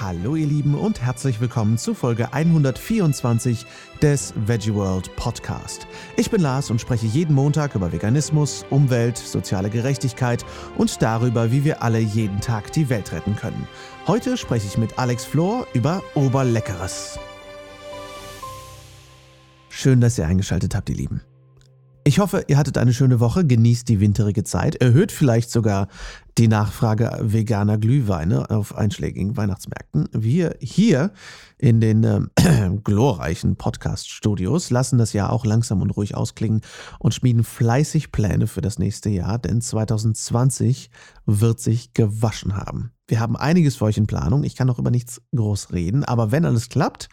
Hallo ihr Lieben und herzlich willkommen zu Folge 124 des Veggie World Podcast. Ich bin Lars und spreche jeden Montag über Veganismus, Umwelt, soziale Gerechtigkeit und darüber, wie wir alle jeden Tag die Welt retten können. Heute spreche ich mit Alex Flor über Oberleckeres. Schön, dass ihr eingeschaltet habt, ihr Lieben. Ich hoffe, ihr hattet eine schöne Woche, genießt die winterige Zeit, erhöht vielleicht sogar die Nachfrage veganer Glühweine auf einschlägigen Weihnachtsmärkten. Wir hier in den äh, glorreichen Podcast-Studios lassen das Jahr auch langsam und ruhig ausklingen und schmieden fleißig Pläne für das nächste Jahr, denn 2020 wird sich gewaschen haben. Wir haben einiges für euch in Planung. Ich kann noch über nichts groß reden, aber wenn alles klappt,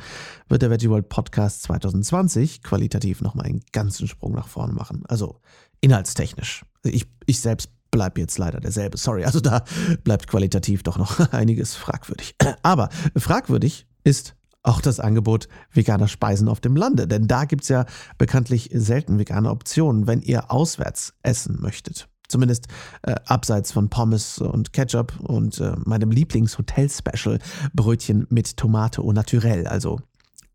wird der Veggie World Podcast 2020 qualitativ nochmal einen ganzen Sprung nach vorne machen. Also inhaltstechnisch. Ich, ich selbst bleibe jetzt leider derselbe. Sorry, also da bleibt qualitativ doch noch einiges fragwürdig. Aber fragwürdig ist auch das Angebot veganer Speisen auf dem Lande, denn da gibt es ja bekanntlich selten vegane Optionen, wenn ihr auswärts essen möchtet. Zumindest äh, abseits von Pommes und Ketchup und äh, meinem Lieblings-Hotel-Special Brötchen mit Tomate au naturel, also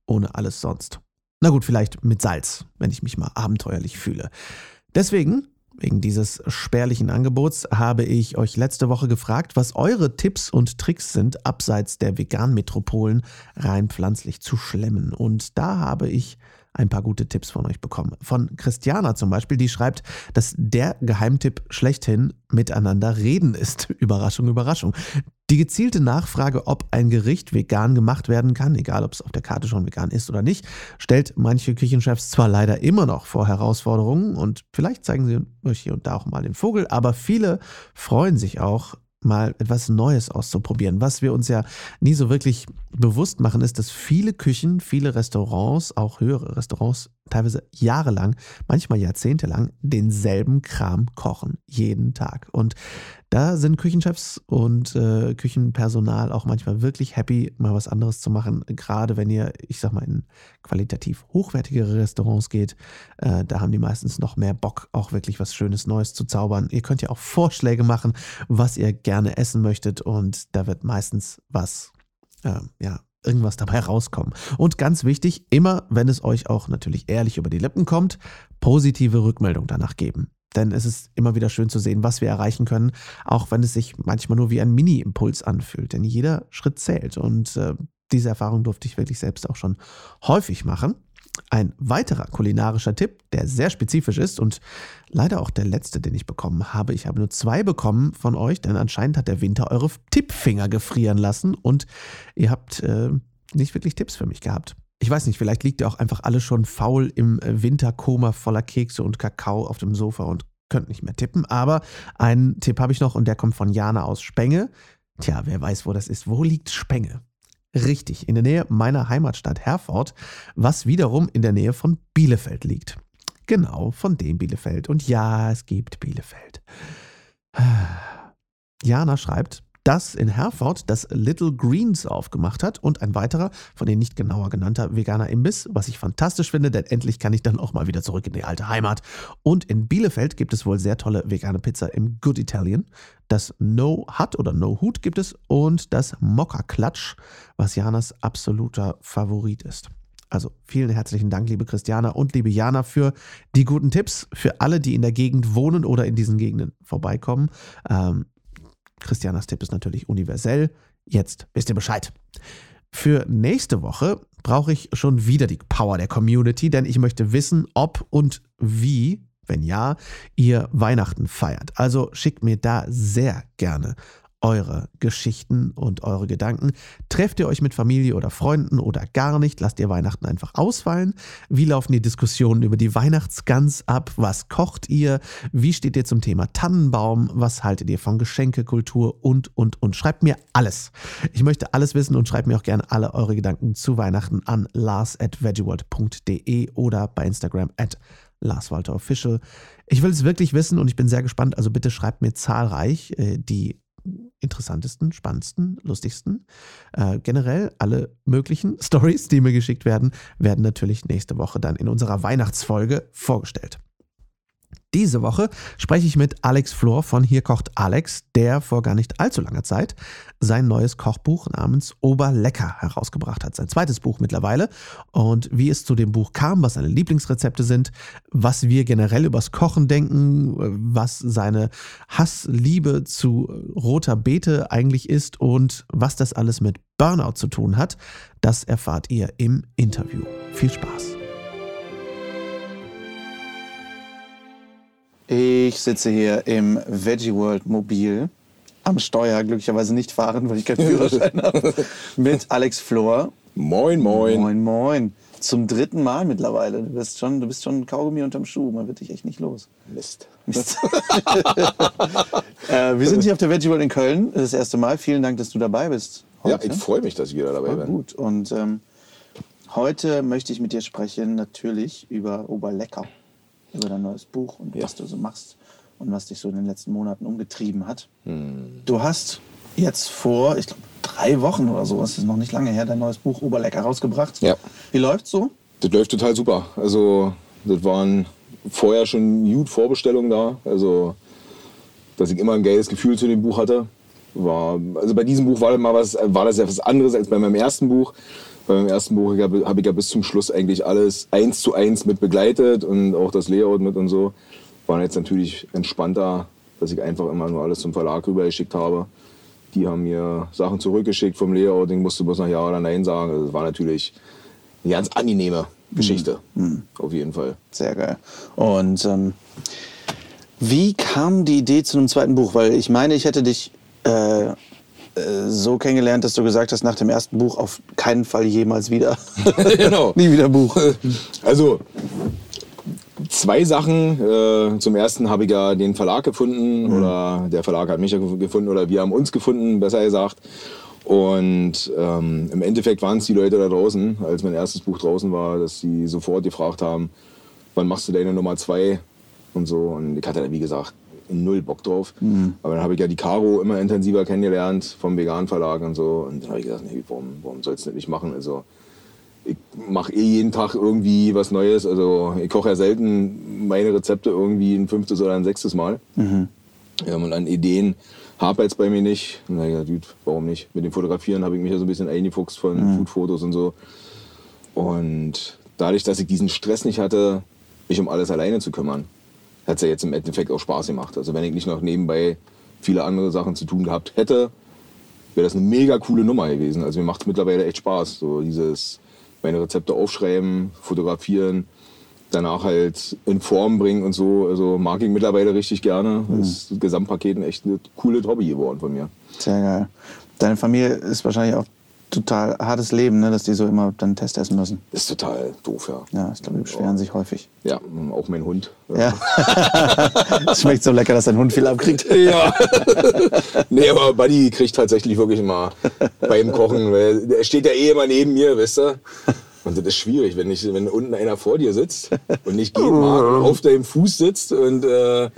ohne alles sonst. Na gut, vielleicht mit Salz, wenn ich mich mal abenteuerlich fühle. Deswegen, wegen dieses spärlichen Angebots, habe ich euch letzte Woche gefragt, was eure Tipps und Tricks sind, abseits der Vegan-Metropolen rein pflanzlich zu schlemmen. Und da habe ich ein paar gute Tipps von euch bekommen. Von Christiana zum Beispiel, die schreibt, dass der Geheimtipp schlechthin miteinander reden ist. Überraschung, Überraschung. Die gezielte Nachfrage, ob ein Gericht vegan gemacht werden kann, egal ob es auf der Karte schon vegan ist oder nicht, stellt manche Küchenchefs zwar leider immer noch vor Herausforderungen und vielleicht zeigen sie euch hier und da auch mal den Vogel, aber viele freuen sich auch mal etwas Neues auszuprobieren. Was wir uns ja nie so wirklich bewusst machen, ist, dass viele Küchen, viele Restaurants, auch höhere Restaurants, teilweise jahrelang, manchmal jahrzehntelang denselben Kram kochen, jeden Tag. Und da sind Küchenchefs und äh, Küchenpersonal auch manchmal wirklich happy, mal was anderes zu machen. Gerade wenn ihr, ich sag mal, in qualitativ hochwertigere Restaurants geht, äh, da haben die meistens noch mehr Bock, auch wirklich was Schönes Neues zu zaubern. Ihr könnt ja auch Vorschläge machen, was ihr gerne essen möchtet und da wird meistens was, äh, ja, irgendwas dabei rauskommen. Und ganz wichtig, immer, wenn es euch auch natürlich ehrlich über die Lippen kommt, positive Rückmeldung danach geben. Denn es ist immer wieder schön zu sehen, was wir erreichen können, auch wenn es sich manchmal nur wie ein Mini-Impuls anfühlt. Denn jeder Schritt zählt. Und äh, diese Erfahrung durfte ich wirklich selbst auch schon häufig machen. Ein weiterer kulinarischer Tipp, der sehr spezifisch ist und leider auch der letzte, den ich bekommen habe. Ich habe nur zwei bekommen von euch, denn anscheinend hat der Winter eure Tippfinger gefrieren lassen und ihr habt äh, nicht wirklich Tipps für mich gehabt ich weiß nicht, vielleicht liegt ihr auch einfach alle schon faul im äh, Winterkoma voller Kekse und Kakao auf dem Sofa und könnt nicht mehr tippen. Aber einen Tipp habe ich noch und der kommt von Jana aus Spenge. Tja, wer weiß, wo das ist. Wo liegt Spenge? Richtig, in der Nähe meiner Heimatstadt Herford, was wiederum in der Nähe von Bielefeld liegt. Genau, von dem Bielefeld. Und ja, es gibt Bielefeld. Jana schreibt, das in Herford das Little Greens aufgemacht hat und ein weiterer, von den nicht genauer genannter veganer Imbiss, was ich fantastisch finde, denn endlich kann ich dann auch mal wieder zurück in die alte Heimat. Und in Bielefeld gibt es wohl sehr tolle vegane Pizza im Good Italian. Das No Hut oder No Hut gibt es und das Mokka Klatsch, was Janas absoluter Favorit ist. Also vielen herzlichen Dank, liebe Christiana und liebe Jana, für die guten Tipps. Für alle, die in der Gegend wohnen oder in diesen Gegenden vorbeikommen. Ähm, Christianas Tipp ist natürlich universell. Jetzt wisst ihr Bescheid. Für nächste Woche brauche ich schon wieder die Power der Community, denn ich möchte wissen, ob und wie, wenn ja, ihr Weihnachten feiert. Also schickt mir da sehr gerne eure Geschichten und eure Gedanken. Trefft ihr euch mit Familie oder Freunden oder gar nicht? Lasst ihr Weihnachten einfach ausfallen? Wie laufen die Diskussionen über die Weihnachtsgans ab? Was kocht ihr? Wie steht ihr zum Thema Tannenbaum? Was haltet ihr von Geschenkekultur? Und, und, und. Schreibt mir alles. Ich möchte alles wissen und schreibt mir auch gerne alle eure Gedanken zu Weihnachten an lars at veggieworld.de oder bei Instagram at Lars Walter Official. Ich will es wirklich wissen und ich bin sehr gespannt. Also bitte schreibt mir zahlreich. Äh, die interessantesten, spannendsten, lustigsten. Äh, generell alle möglichen Stories, die mir geschickt werden, werden natürlich nächste Woche dann in unserer Weihnachtsfolge vorgestellt. Diese Woche spreche ich mit Alex Flor von Hier kocht Alex, der vor gar nicht allzu langer Zeit sein neues Kochbuch namens Oberlecker herausgebracht hat. Sein zweites Buch mittlerweile. Und wie es zu dem Buch kam, was seine Lieblingsrezepte sind, was wir generell übers Kochen denken, was seine Hassliebe zu roter Beete eigentlich ist und was das alles mit Burnout zu tun hat, das erfahrt ihr im Interview. Viel Spaß! Ich sitze hier im Veggie World Mobil am Steuer, glücklicherweise nicht fahren, weil ich keinen Führerschein habe, mit Alex Flor. Moin, moin. Moin, moin. Zum dritten Mal mittlerweile. Du bist schon, du bist schon ein Kaugummi unterm Schuh. Man wird dich echt nicht los. Mist. Mist. äh, wir sind hier auf der Veggie World in Köln. Das, das erste Mal. Vielen Dank, dass du dabei bist. Heute. Ja, ich freue mich, dass ich wieder dabei bin. Gut. Und ähm, heute möchte ich mit dir sprechen, natürlich über Oberlecker über dein neues Buch und ja. was du so machst und was dich so in den letzten Monaten umgetrieben hat. Hm. Du hast jetzt vor, ich glaube, drei Wochen oder so, das ist noch nicht lange her, dein neues Buch Oberlecker rausgebracht. Ja. Wie läuft's so? Das läuft total super. Also, das waren vorher schon gut Vorbestellungen da. Also, dass ich immer ein geiles Gefühl zu dem Buch hatte. War, also bei diesem Buch war das, mal was, war das etwas anderes als bei meinem ersten Buch. Beim ersten Buch habe ich ja bis zum Schluss eigentlich alles eins zu eins mit begleitet und auch das Layout mit und so. War jetzt natürlich entspannter, dass ich einfach immer nur alles zum Verlag rübergeschickt habe. Die haben mir Sachen zurückgeschickt vom Layout, ich musste bloß noch Ja oder Nein sagen. Also das war natürlich eine ganz angenehme Geschichte, mhm. auf jeden Fall. Sehr geil. Und ähm, wie kam die Idee zu einem zweiten Buch? Weil ich meine, ich hätte dich äh, so kennengelernt, dass du gesagt hast, nach dem ersten Buch auf keinen Fall jemals wieder. genau. Nie wieder Buch. Also, zwei Sachen. Äh, zum ersten habe ich ja den Verlag gefunden mhm. oder der Verlag hat mich ja gefunden oder wir haben uns gefunden, besser gesagt. Und ähm, im Endeffekt waren es die Leute da draußen, als mein erstes Buch draußen war, dass sie sofort gefragt haben, wann machst du deine Nummer zwei und so. Und ich hatte, wie gesagt, null Bock drauf. Mhm. Aber dann habe ich ja die Caro immer intensiver kennengelernt vom Vegan Verlag und so. Und dann habe ich gesagt, nee, warum, warum sollst du das nicht machen? Also ich mache eh jeden Tag irgendwie was Neues. Also ich koche ja selten meine Rezepte irgendwie ein fünftes oder ein sechstes Mal. Mhm. Ja, und an Ideen habe jetzt bei mir nicht. Na ja, gut, warum nicht? Mit dem Fotografieren habe ich mich ja so ein bisschen eingefuchst von mhm. Foodfotos und so. Und dadurch, dass ich diesen Stress nicht hatte, mich um alles alleine zu kümmern, hat es ja jetzt im Endeffekt auch Spaß gemacht. Also wenn ich nicht noch nebenbei viele andere Sachen zu tun gehabt hätte, wäre das eine mega coole Nummer gewesen. Also mir macht es mittlerweile echt Spaß. So dieses meine Rezepte aufschreiben, fotografieren, danach halt in Form bringen und so. Also mag ich mittlerweile richtig gerne. Mhm. Das Gesamtpaket ein echt ein cooles Hobby geworden von mir. Sehr geil. Deine Familie ist wahrscheinlich auch total hartes Leben, ne, dass die so immer dann Test essen müssen. Ist total doof, ja. Ja, ich glaube, die beschweren ja. sich häufig. Ja, auch mein Hund. Ja. Es schmeckt so lecker, dass dein Hund viel abkriegt. Ja. nee, aber Buddy kriegt tatsächlich wirklich immer beim Kochen, weil er steht ja eh immer neben mir, weißt du? Und das ist schwierig, wenn, nicht, wenn unten einer vor dir sitzt und nicht gehen mag und auf deinem Fuß sitzt und äh,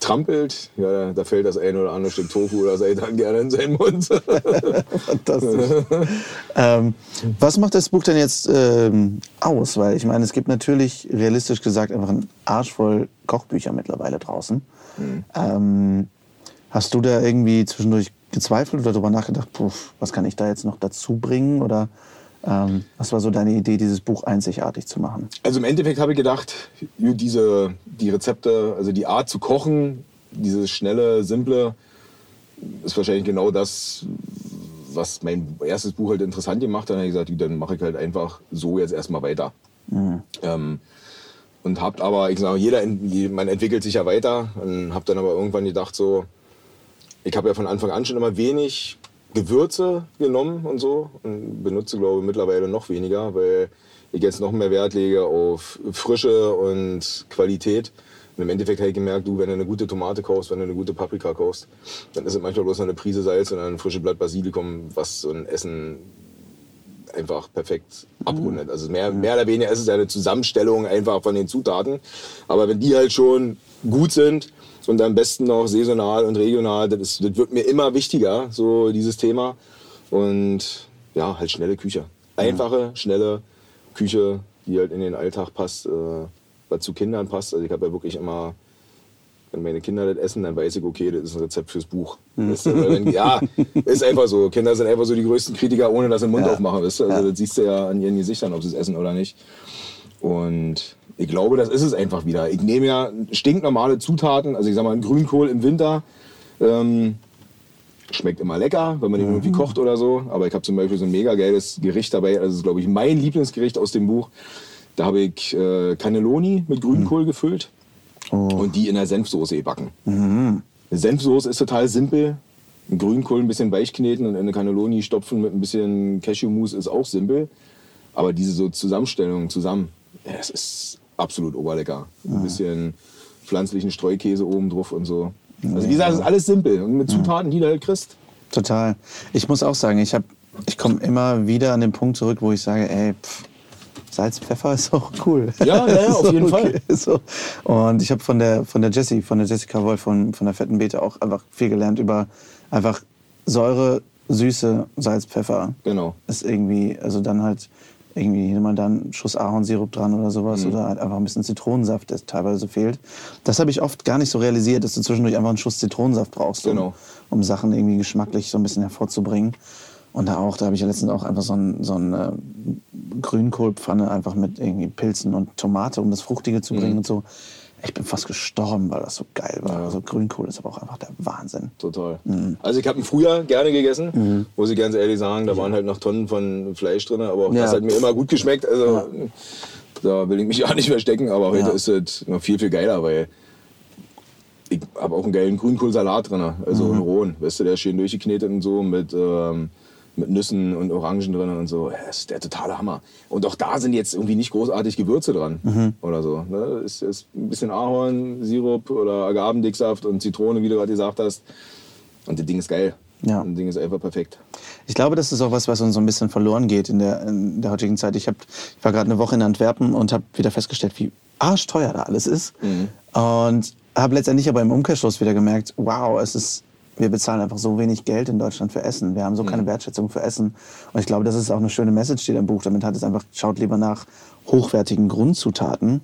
trampelt, ja, da fällt das ein oder andere Stück Tofu oder Seitan gerne in seinen Mund. Fantastisch. ähm, was macht das Buch denn jetzt ähm, aus? Weil ich meine, es gibt natürlich realistisch gesagt einfach einen Arsch voll Kochbücher mittlerweile draußen. Mhm. Ähm, hast du da irgendwie zwischendurch gezweifelt oder darüber nachgedacht, puh, was kann ich da jetzt noch dazu bringen? Oder ähm, was war so deine Idee, dieses Buch einzigartig zu machen? Also im Endeffekt habe ich gedacht, diese, die Rezepte, also die Art zu kochen, dieses schnelle, simple, ist wahrscheinlich genau das, was mein erstes Buch halt interessant gemacht hat. Dann habe ich gesagt, dann mache ich halt einfach so jetzt erstmal weiter. Mhm. Ähm, und habt aber, ich sage, jeder, man entwickelt sich ja weiter und habe dann aber irgendwann gedacht so, ich habe ja von Anfang an schon immer wenig Gewürze genommen und so und benutze, glaube ich, mittlerweile noch weniger, weil ich jetzt noch mehr Wert lege auf Frische und Qualität. Und im Endeffekt habe ich gemerkt, du, wenn du eine gute Tomate kaufst, wenn du eine gute Paprika kaufst, dann ist es manchmal bloß noch eine Prise Salz und ein frisches Blatt Basilikum, was so ein Essen einfach perfekt abrundet. Also mehr, mehr oder weniger ist es eine Zusammenstellung einfach von den Zutaten. Aber wenn die halt schon gut sind, und am besten noch saisonal und regional. Das, ist, das wird mir immer wichtiger, so dieses Thema. Und ja, halt schnelle Küche. Einfache, schnelle Küche, die halt in den Alltag passt, äh, was zu Kindern passt. Also ich habe ja wirklich immer wenn meine Kinder das essen, dann weiß ich, okay, das ist ein Rezept fürs Buch. Weißt du? Weil wenn, ja, ist einfach so. Kinder sind einfach so die größten Kritiker, ohne dass sie den Mund Ja. aufmachen. Weißt du? Also Ja. das siehst du ja an ihren Gesichtern, ob sie es essen oder nicht. Und ich glaube, das ist es einfach wieder. Ich nehme ja stinknormale Zutaten, also ich sag mal, einen Grünkohl im Winter. Ähm, schmeckt immer lecker, wenn man den irgendwie kocht oder so. Aber ich habe zum Beispiel so ein mega geiles Gericht dabei. Das ist, glaube ich, mein Lieblingsgericht aus dem Buch. Da habe ich äh, Cannelloni mit Grünkohl gefüllt und die in der Senfsoße gebacken. Eine Senfsoße ist total simpel. Ein Grünkohl ein bisschen weich kneten und in eine Cannelloni stopfen mit ein bisschen Cashewmus ist auch simpel. Aber diese so Zusammenstellung zusammen, das ist absolut oberlecker. Ein bisschen pflanzlichen Streukäse oben drauf und so. Also wie gesagt, es ist alles simpel und mit Zutaten, die du halt kriegst. Total. Ich muss auch sagen, ich, hab- ich komme immer wieder an den Punkt zurück, wo ich sage, ey, pff, Salz, Pfeffer ist auch cool. Ja, ja, ja, auf jeden Fall. So. Und ich habe von der, von der Jessie, von der Jessica Wolf von, von der Fetten Beete auch einfach viel gelernt über einfach Säure, Süße, Salz, Pfeffer. Genau. Ist irgendwie, also dann halt irgendwie mal dann einen Schuss Ahornsirup dran oder sowas Mhm. oder halt einfach ein bisschen Zitronensaft, der teilweise fehlt. Das habe ich oft gar nicht so realisiert, dass du zwischendurch einfach einen Schuss Zitronensaft brauchst, um, Genau. um Sachen irgendwie geschmacklich so ein bisschen hervorzubringen. Und da auch, da habe ich ja letztens auch einfach so, ein, so eine Grünkohlpfanne einfach mit irgendwie Pilzen und Tomate, um das Fruchtige zu Mhm. bringen und so. Ich bin fast gestorben, weil das so geil war. Also Grünkohl ist aber auch einfach der Wahnsinn. Total. Mhm. Also ich habe ihn früher gerne gegessen, muss ich ganz ehrlich sagen. Da waren halt noch Tonnen von Fleisch drin, aber auch Ja. das hat mir immer gut geschmeckt. Also da will ich mich ja nicht verstecken, aber heute Ja. ist es noch viel, viel geiler, weil ich habe auch einen geilen Grünkohlsalat drin, also Mhm. einen rohen. Weißt du, der ist schön durchgeknetet und so mit, ähm, mit Nüssen und Orangen drin und so. Ja, Das ist der totale Hammer. Und auch da sind jetzt irgendwie nicht großartig Gewürze dran Mhm. oder so. Ne? Ist, ist ein bisschen Ahornsirup oder Agavendicksaft und Zitrone, wie du gerade gesagt hast. Und das Ding ist geil. Ja. Das Ding ist einfach perfekt. Ich glaube, das ist auch was, was uns so ein bisschen verloren geht in der, in der heutigen Zeit. Ich, hab, ich war gerade eine Woche in Antwerpen und habe wieder festgestellt, wie arschteuer da alles ist. Und habe letztendlich aber im Umkehrschluss wieder gemerkt, wow, es ist, wir bezahlen einfach so wenig Geld in Deutschland für Essen. Wir haben so keine Wertschätzung für Essen. Und ich glaube, das ist auch eine schöne Message, die da im Buch damit hat. Es einfach, schaut lieber nach hochwertigen Grundzutaten.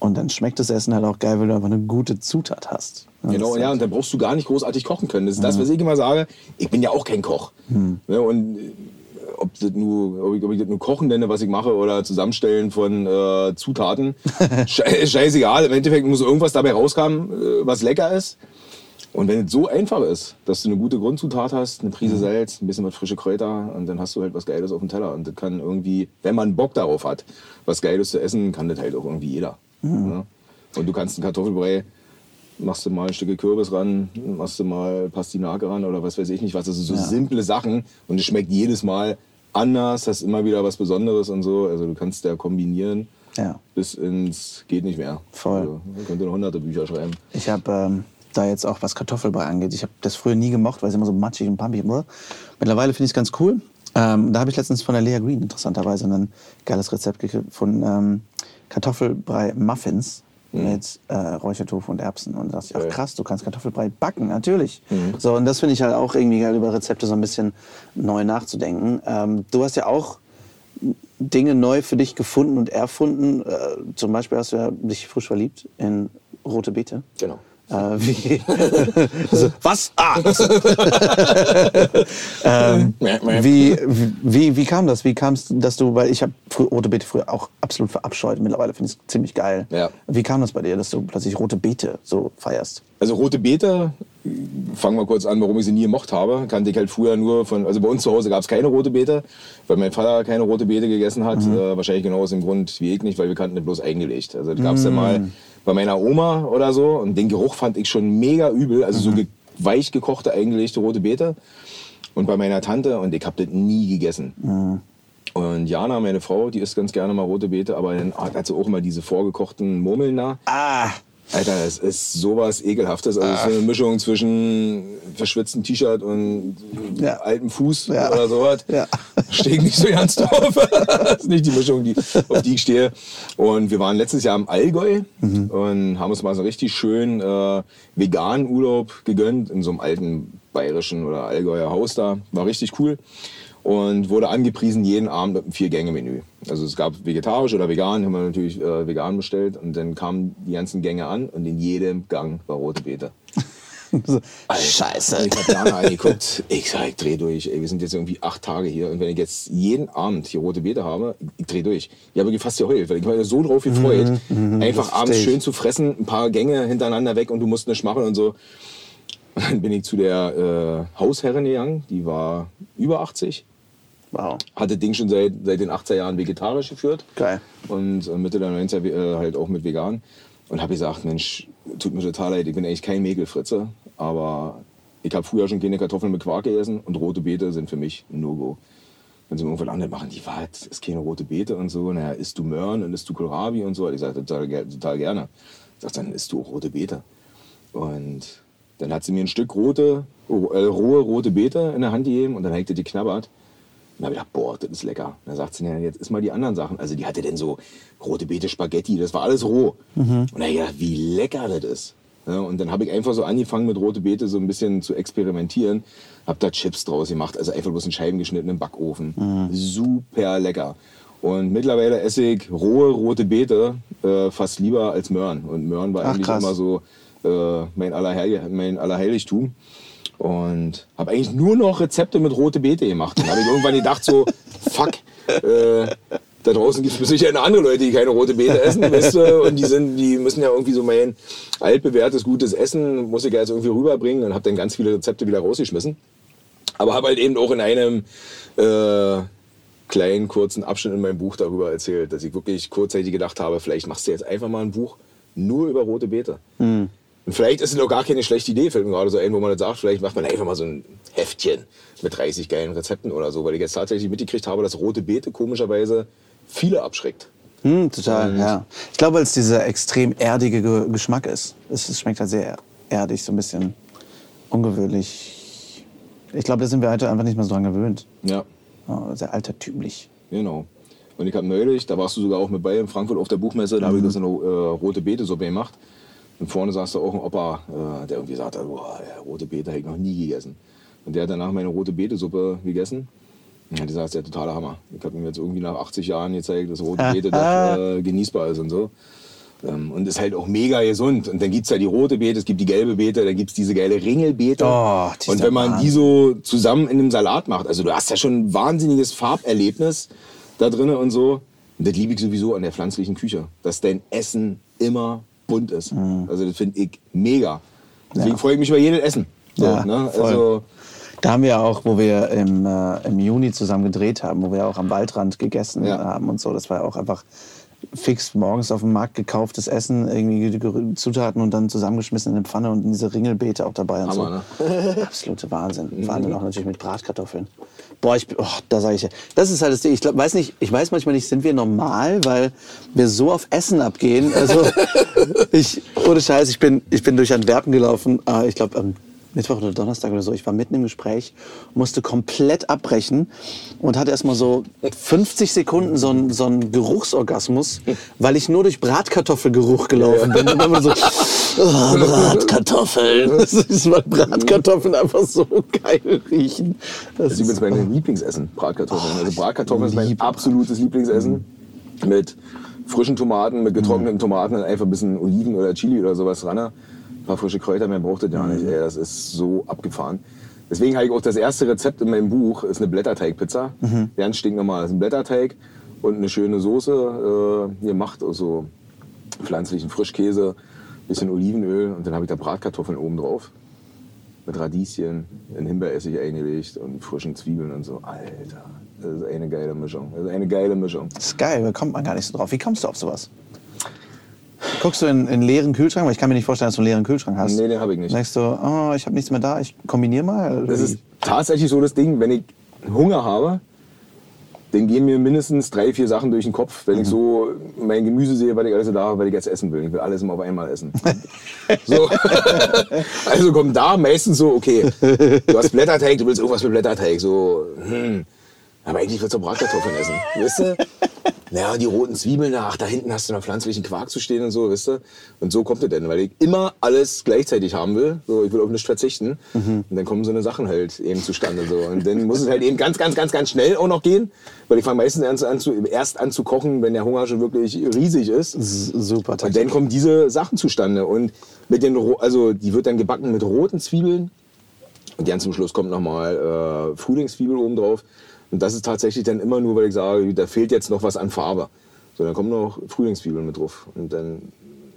Und dann schmeckt das Essen halt auch geil, weil du einfach eine gute Zutat hast. Genau, das ist ja, halt- und dann brauchst du gar nicht großartig kochen können. Das ist das, was ich immer sage. Ich bin ja auch kein Koch. Ne, und äh, ob, das nur, ob, ich, ob ich das nur Kochen nenne, was ich mache, oder Zusammenstellen von äh, Zutaten, sche- scheißegal. Im Endeffekt muss irgendwas dabei rauskommen, äh, was lecker ist. Und wenn es so einfach ist, dass du eine gute Grundzutat hast, eine Prise Salz, ein bisschen was frische Kräuter und dann hast du halt was Geiles auf dem Teller. Und das kann irgendwie, wenn man Bock darauf hat, was Geiles zu essen, kann das halt auch irgendwie jeder. Ne? Und du kannst einen Kartoffelbrei, machst du mal ein Stück Kürbis ran, machst du mal Pastinake ran oder was weiß ich nicht was. Das sind so simple Sachen und es schmeckt jedes Mal anders, hast immer wieder was Besonderes und so. Also du kannst da kombinieren Ja. bis ins geht nicht mehr. Voll. Also, man könnte noch hunderte Bücher schreiben. Ich habe ähm, da jetzt auch, was Kartoffelbrei angeht, ich habe das früher nie gemocht, weil es immer so matschig und pumpig war. Mittlerweile finde ich es ganz cool. Ähm, da habe ich letztens von der Lea Green interessanterweise ein geiles Rezept gefunden. Ähm, Kartoffelbrei-Muffins mit äh, Räuchertofu und Erbsen. Und da dachte ich, ach krass, du kannst Kartoffelbrei backen, natürlich. So, und das finde ich halt auch irgendwie geil, über Rezepte so ein bisschen neu nachzudenken. Ähm, du hast ja auch Dinge neu für dich gefunden und erfunden. Äh, zum Beispiel hast du ja dich frisch verliebt in rote Beete. Genau. Äh, wie, also, was? Ah! ähm, wie, wie, wie kam das? Wie kam es, dass du, weil ich habe rote Beete früher auch absolut verabscheut. Mittlerweile finde ich es ziemlich geil. Ja. Wie kam das bei dir, dass du plötzlich rote Beete so feierst? Also rote Beete, fangen wir kurz an, warum ich sie nie gemocht habe. Kannte ich halt früher nur von, also bei uns zu Hause gab es keine rote Beete, weil mein Vater keine rote Beete gegessen hat. Äh, wahrscheinlich genau aus dem Grund wie ich nicht, weil wir kannten das bloß eingelegt. Also das gab es ja mal bei meiner Oma oder so und den Geruch fand ich schon mega übel. Also so ge weich gekochte, eingelegte rote Beete. Und bei meiner Tante und ich habe das nie gegessen. Und Jana, meine Frau, die isst ganz gerne mal rote Beete, aber dann hat sie auch mal diese vorgekochten Murmeln da. Ah! Alter, es ist sowas ekelhaftes. Also es ist so eine Mischung zwischen verschwitztem T-Shirt und Ja. altem Fuß Ja. oder sowas. Ja. Stehe ich nicht so ganz drauf. das ist nicht die Mischung, die, auf die ich stehe. Und wir waren letztes Jahr im Allgäu Mhm. und haben uns mal so richtig schön äh, veganen Urlaub gegönnt in so einem alten bayerischen oder Allgäuer Haus da. War richtig cool. Und wurde angepriesen jeden Abend mit einem Vier-Gänge-Menü. Also es gab vegetarisch oder vegan, haben wir natürlich äh, vegan bestellt und dann kamen die ganzen Gänge an und in jedem Gang war rote Beete. so, Scheiße. Ich hab Jana angeguckt, ich sag, ich dreh durch, ey, wir sind jetzt irgendwie acht Tage hier und wenn ich jetzt jeden Abend hier rote Beete habe, ich, dreh durch. Ich habe fast geheult, weil ich war so drauf gefreut, einfach abends schön zu fressen, ein paar Gänge hintereinander weg und du musst nicht machen und so. Und dann bin ich zu der äh, Hausherrin gegangen, die war über 80 Wow. hatte Ding schon seit, seit den 80er Jahren vegetarisch geführt. Geil. Und äh, Mitte der 90er äh, halt auch mit vegan. Und habe gesagt, Mensch, tut mir total leid, ich bin eigentlich kein Mägelfritze, aber ich habe früher schon keine Kartoffeln mit Quark gegessen und rote Beete sind für mich ein No-Go. Wenn sie mir irgendwann andere machen, die was, ist keine rote Beete und so, naja, isst du Möhren und isst du Kohlrabi und so. Ich sage total, total gerne. Ich sage, dann isst du auch rote Beete. Und dann hat sie mir ein Stück rote, äh, rohe rote Beete in der Hand gegeben und dann das geknabbert. Und dann habe ich gedacht, boah, das ist lecker. Und dann sagt sie, ja, jetzt isst mal die anderen Sachen. Also die hatte denn so rote Beete, Spaghetti, das war alles roh. Und dann habe ich gedacht, wie lecker das ist. Ja, und dann habe ich einfach so angefangen mit rote Beete so ein bisschen zu experimentieren. Hab da Chips draus gemacht, also einfach bloß in Scheiben geschnitten im Backofen. Super lecker. Und mittlerweile esse ich rohe rote Beete äh, fast lieber als Möhren. Und Möhren war Ach, eigentlich krass. immer so äh, mein, Allerheil mein Allerheiligtum. Und habe eigentlich nur noch Rezepte mit rote Beete gemacht. Und habe ich irgendwann gedacht so, fuck, äh, da draußen gibt es sicher andere Leute, die keine rote Beete essen, weißt du? Und die, sind, die müssen ja irgendwie so mein altbewährtes, gutes Essen, muss ich ja jetzt irgendwie rüberbringen. Und habe dann ganz viele Rezepte wieder rausgeschmissen. Aber habe halt eben auch in einem äh, kleinen, kurzen Abschnitt in meinem Buch darüber erzählt, dass ich wirklich kurzzeitig gedacht habe, vielleicht machst du jetzt einfach mal ein Buch nur über rote Beete. Und vielleicht ist es auch gar keine schlechte Idee, fällt mir gerade so ein, wo man das sagt, vielleicht macht man einfach mal so ein Heftchen mit 30 geilen Rezepten oder so, weil ich jetzt tatsächlich mitgekriegt habe, dass rote Beete komischerweise viele abschreckt. Hm, total, ja. Ich glaube, weil es dieser extrem erdige Ge Geschmack ist. Es, es schmeckt halt sehr erdig, so ein bisschen ungewöhnlich. Ich glaube, da sind wir heute einfach nicht mehr so dran gewöhnt. Ja, Ja, sehr altertümlich. genau. Und ich habe neulich, da warst du sogar auch mit bei in Frankfurt auf der Buchmesse, da habe ich das in eine äh, rote Beete-Suppe gemacht. Und vorne saß da auch ein Opa, äh, der irgendwie sagte, boah, ja, rote Beete habe ich noch nie gegessen. Und der hat danach meine rote Beete-Suppe gegessen. Und hat gesagt, das ist der totale Hammer. Ich habe ihm jetzt irgendwie nach 80 Jahren gezeigt, dass rote Beete doch äh, genießbar ist und so. Ähm, und ist halt auch mega gesund. Und dann gibt es ja die rote Beete, es gibt die gelbe Beete, dann gibt es diese geile Ringelbeete. Oh, die und wenn man die so zusammen in einem Salat macht, also du hast ja schon ein wahnsinniges Farberlebnis da drinnen und so. Und das liebe ich sowieso an der pflanzlichen Küche, dass dein Essen immer bunt ist. Also das finde ich mega. Deswegen Mhm. Ja. freue ich mich über jedes Essen. So, Ja, ne? Also, Da haben wir ja auch, wo wir im, äh, im Juni zusammen gedreht haben, wo wir auch am Waldrand gegessen Ja. haben und so. Das war ja auch einfach fix morgens auf dem Markt gekauftes Essen, irgendwie die Zutaten und dann zusammengeschmissen in eine Pfanne und diese Ringelbeete auch dabei und Hammer, so. ne? Absolute Wahnsinn. Vor allem auch natürlich mit Bratkartoffeln. Boah, ich, oh, da sage ich ja. Das ist halt das Ding. Ich glaub, weiß nicht, ich weiß manchmal nicht, sind wir normal, weil wir so auf Essen abgehen. Also ich, ohne Scheiß, ich bin, ich bin durch Antwerpen gelaufen. Äh, ich glaube am Mittwoch oder Donnerstag oder so. Ich war mitten im Gespräch, musste komplett abbrechen und hatte erst mal so 50 Sekunden so einen so einen Geruchsorgasmus, weil ich nur durch Bratkartoffelgeruch gelaufen bin. Und immer so, oh, Bratkartoffeln. Das ist, weil Bratkartoffeln einfach so geil riechen. Das Das ist übrigens mein Lieblingsessen, Bratkartoffeln. also Bratkartoffeln ist mein lieb- absolutes Lieblingsessen. Mit frischen Tomaten, mit getrockneten Tomaten und einfach ein bisschen Oliven oder Chili oder sowas ran. Ein paar frische Kräuter, mehr braucht das ja nicht. Ey, das ist so abgefahren. Deswegen habe ich auch das erste Rezept in meinem Buch, ist eine Blätterteigpizza. Ganz stinknormal. Das ist ein Blätterteig und eine schöne Soße äh, gemacht aus so pflanzlichen Frischkäse, bisschen Olivenöl und dann habe ich da Bratkartoffeln oben drauf mit Radieschen, in Himbeeressig eingelegt und frischen Zwiebeln und so. Alter, das ist eine geile Mischung. Das ist eine geile Mischung. Das ist geil, da kommt man gar nicht so drauf. Wie kommst du auf sowas? Guckst du in in einen leeren Kühlschrank? Weil ich kann mir nicht vorstellen, dass du einen leeren Kühlschrank hast. Nee, den habe ich nicht. Denkst du, oh, ich habe nichts mehr da, ich kombiniere mal? Das ist tatsächlich so das Ding, wenn ich Hunger habe, dann gehen mir mindestens drei, vier Sachen durch den Kopf, wenn ich so mein Gemüse sehe, weil ich alles so da habe, weil ich jetzt essen will. Ich will alles immer auf einmal essen. so. also kommt da meistens so, okay, du hast Blätterteig, du willst irgendwas mit Blätterteig. So, hm. Aber eigentlich willst du Bratkartoffeln essen. Weißt du? Naja, die roten Zwiebeln, ach, da hinten hast du noch pflanzlichen Quark zu stehen und so, weißt du? Und so kommt es denn, weil ich immer alles gleichzeitig haben will. So, ich will auf nichts verzichten. Und dann kommen so eine Sachen halt eben zustande. So. Und dann muss es halt eben ganz, ganz, ganz, ganz schnell auch noch gehen. Weil ich fange meistens erst an, zu, erst an zu kochen, wenn der Hunger schon wirklich riesig ist. S- Super Und dann kommen diese Sachen zustande. Und mit den, also die wird dann gebacken mit roten Zwiebeln. Und ganz zum Schluss kommt nochmal äh, Frühlingszwiebel oben drauf. Und das ist tatsächlich dann immer nur, weil ich sage, da fehlt jetzt noch was an Farbe. So, dann kommen noch Frühlingszwiebeln mit drauf. Und dann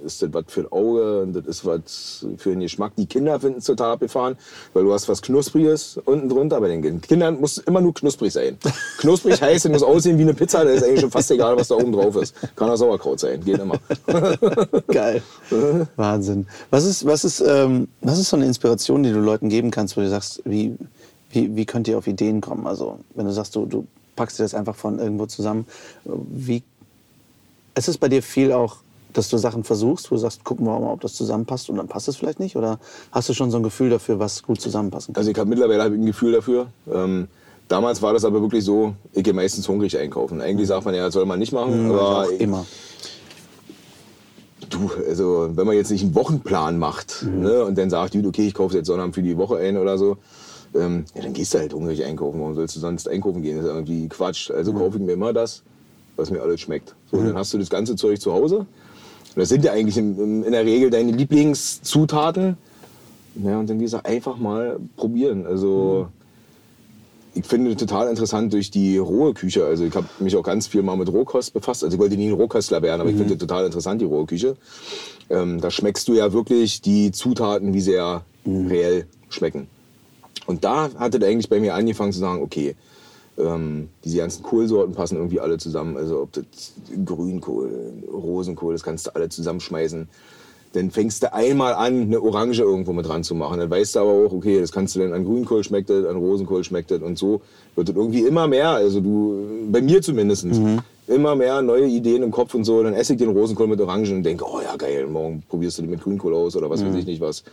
ist das was für ein Auge und das ist was für den Geschmack. Die Kinder finden es total abgefahren, weil du hast was Knuspriges unten drunter. Bei den Kindern muss immer nur knusprig sein. Knusprig heißt, es muss aussehen wie eine Pizza, da ist eigentlich schon fast egal, was da oben drauf ist. Kann auch Sauerkraut sein, geht immer. Geil. Wahnsinn. Was ist, was, ist, ähm, was ist so eine Inspiration, die du Leuten geben kannst, wo du sagst, wie, wie, wie könnt ihr auf Ideen kommen? Also, wenn du sagst, du, du packst dir das einfach von irgendwo zusammen, wie. Ist es bei dir viel auch, dass du Sachen versuchst, wo du sagst, gucken wir mal, ob das zusammenpasst und dann passt es vielleicht nicht? Oder hast du schon so ein Gefühl dafür, was gut zusammenpassen kann? Also ich habe mittlerweile hab ich ein Gefühl dafür. Ähm, damals war das aber wirklich so, ich gehe meistens hungrig einkaufen. Eigentlich sagt man ja, das soll man nicht machen, aber auch immer. du, also wenn man jetzt nicht einen Wochenplan macht ne, und dann sagt, okay, ich kaufe jetzt Sonnabend für die Woche ein oder so, ähm, ja, dann gehst du halt hungrig einkaufen. Warum sollst du sonst einkaufen gehen? Das ist irgendwie Quatsch. Also kaufe ich mir immer das, was mir alles schmeckt. So, Dann hast du das ganze Zeug zu Hause. Und das sind ja eigentlich in, in der Regel deine Lieblingszutaten. Ja, und dann wie gesagt, einfach mal probieren. Also ich finde total interessant durch die rohe Küche. Also ich habe mich auch ganz viel mal mit Rohkost befasst. Also ich wollte nie ein Rohköstler werden, aber ich finde total interessant die rohe Küche. Ähm, da schmeckst du ja wirklich die Zutaten, wie sie ja reell schmecken. Und da hat es eigentlich bei mir angefangen zu sagen, okay, ähm, diese ganzen Kohlsorten passen irgendwie alle zusammen. Also ob das Grünkohl, Rosenkohl, das kannst du alle zusammenschmeißen. Dann fängst du einmal an, eine Orange irgendwo mit dran zu machen. Dann weißt du aber auch, okay, das kannst du dann an Grünkohl schmeckt das, an Rosenkohl schmeckt das und so wird das irgendwie immer mehr. Also du, bei mir zumindest, immer mehr neue Ideen im Kopf und so. Dann esse ich den Rosenkohl mit Orangen und denke, oh ja geil, morgen probierst du den mit Grünkohl aus oder was weiß ich nicht was.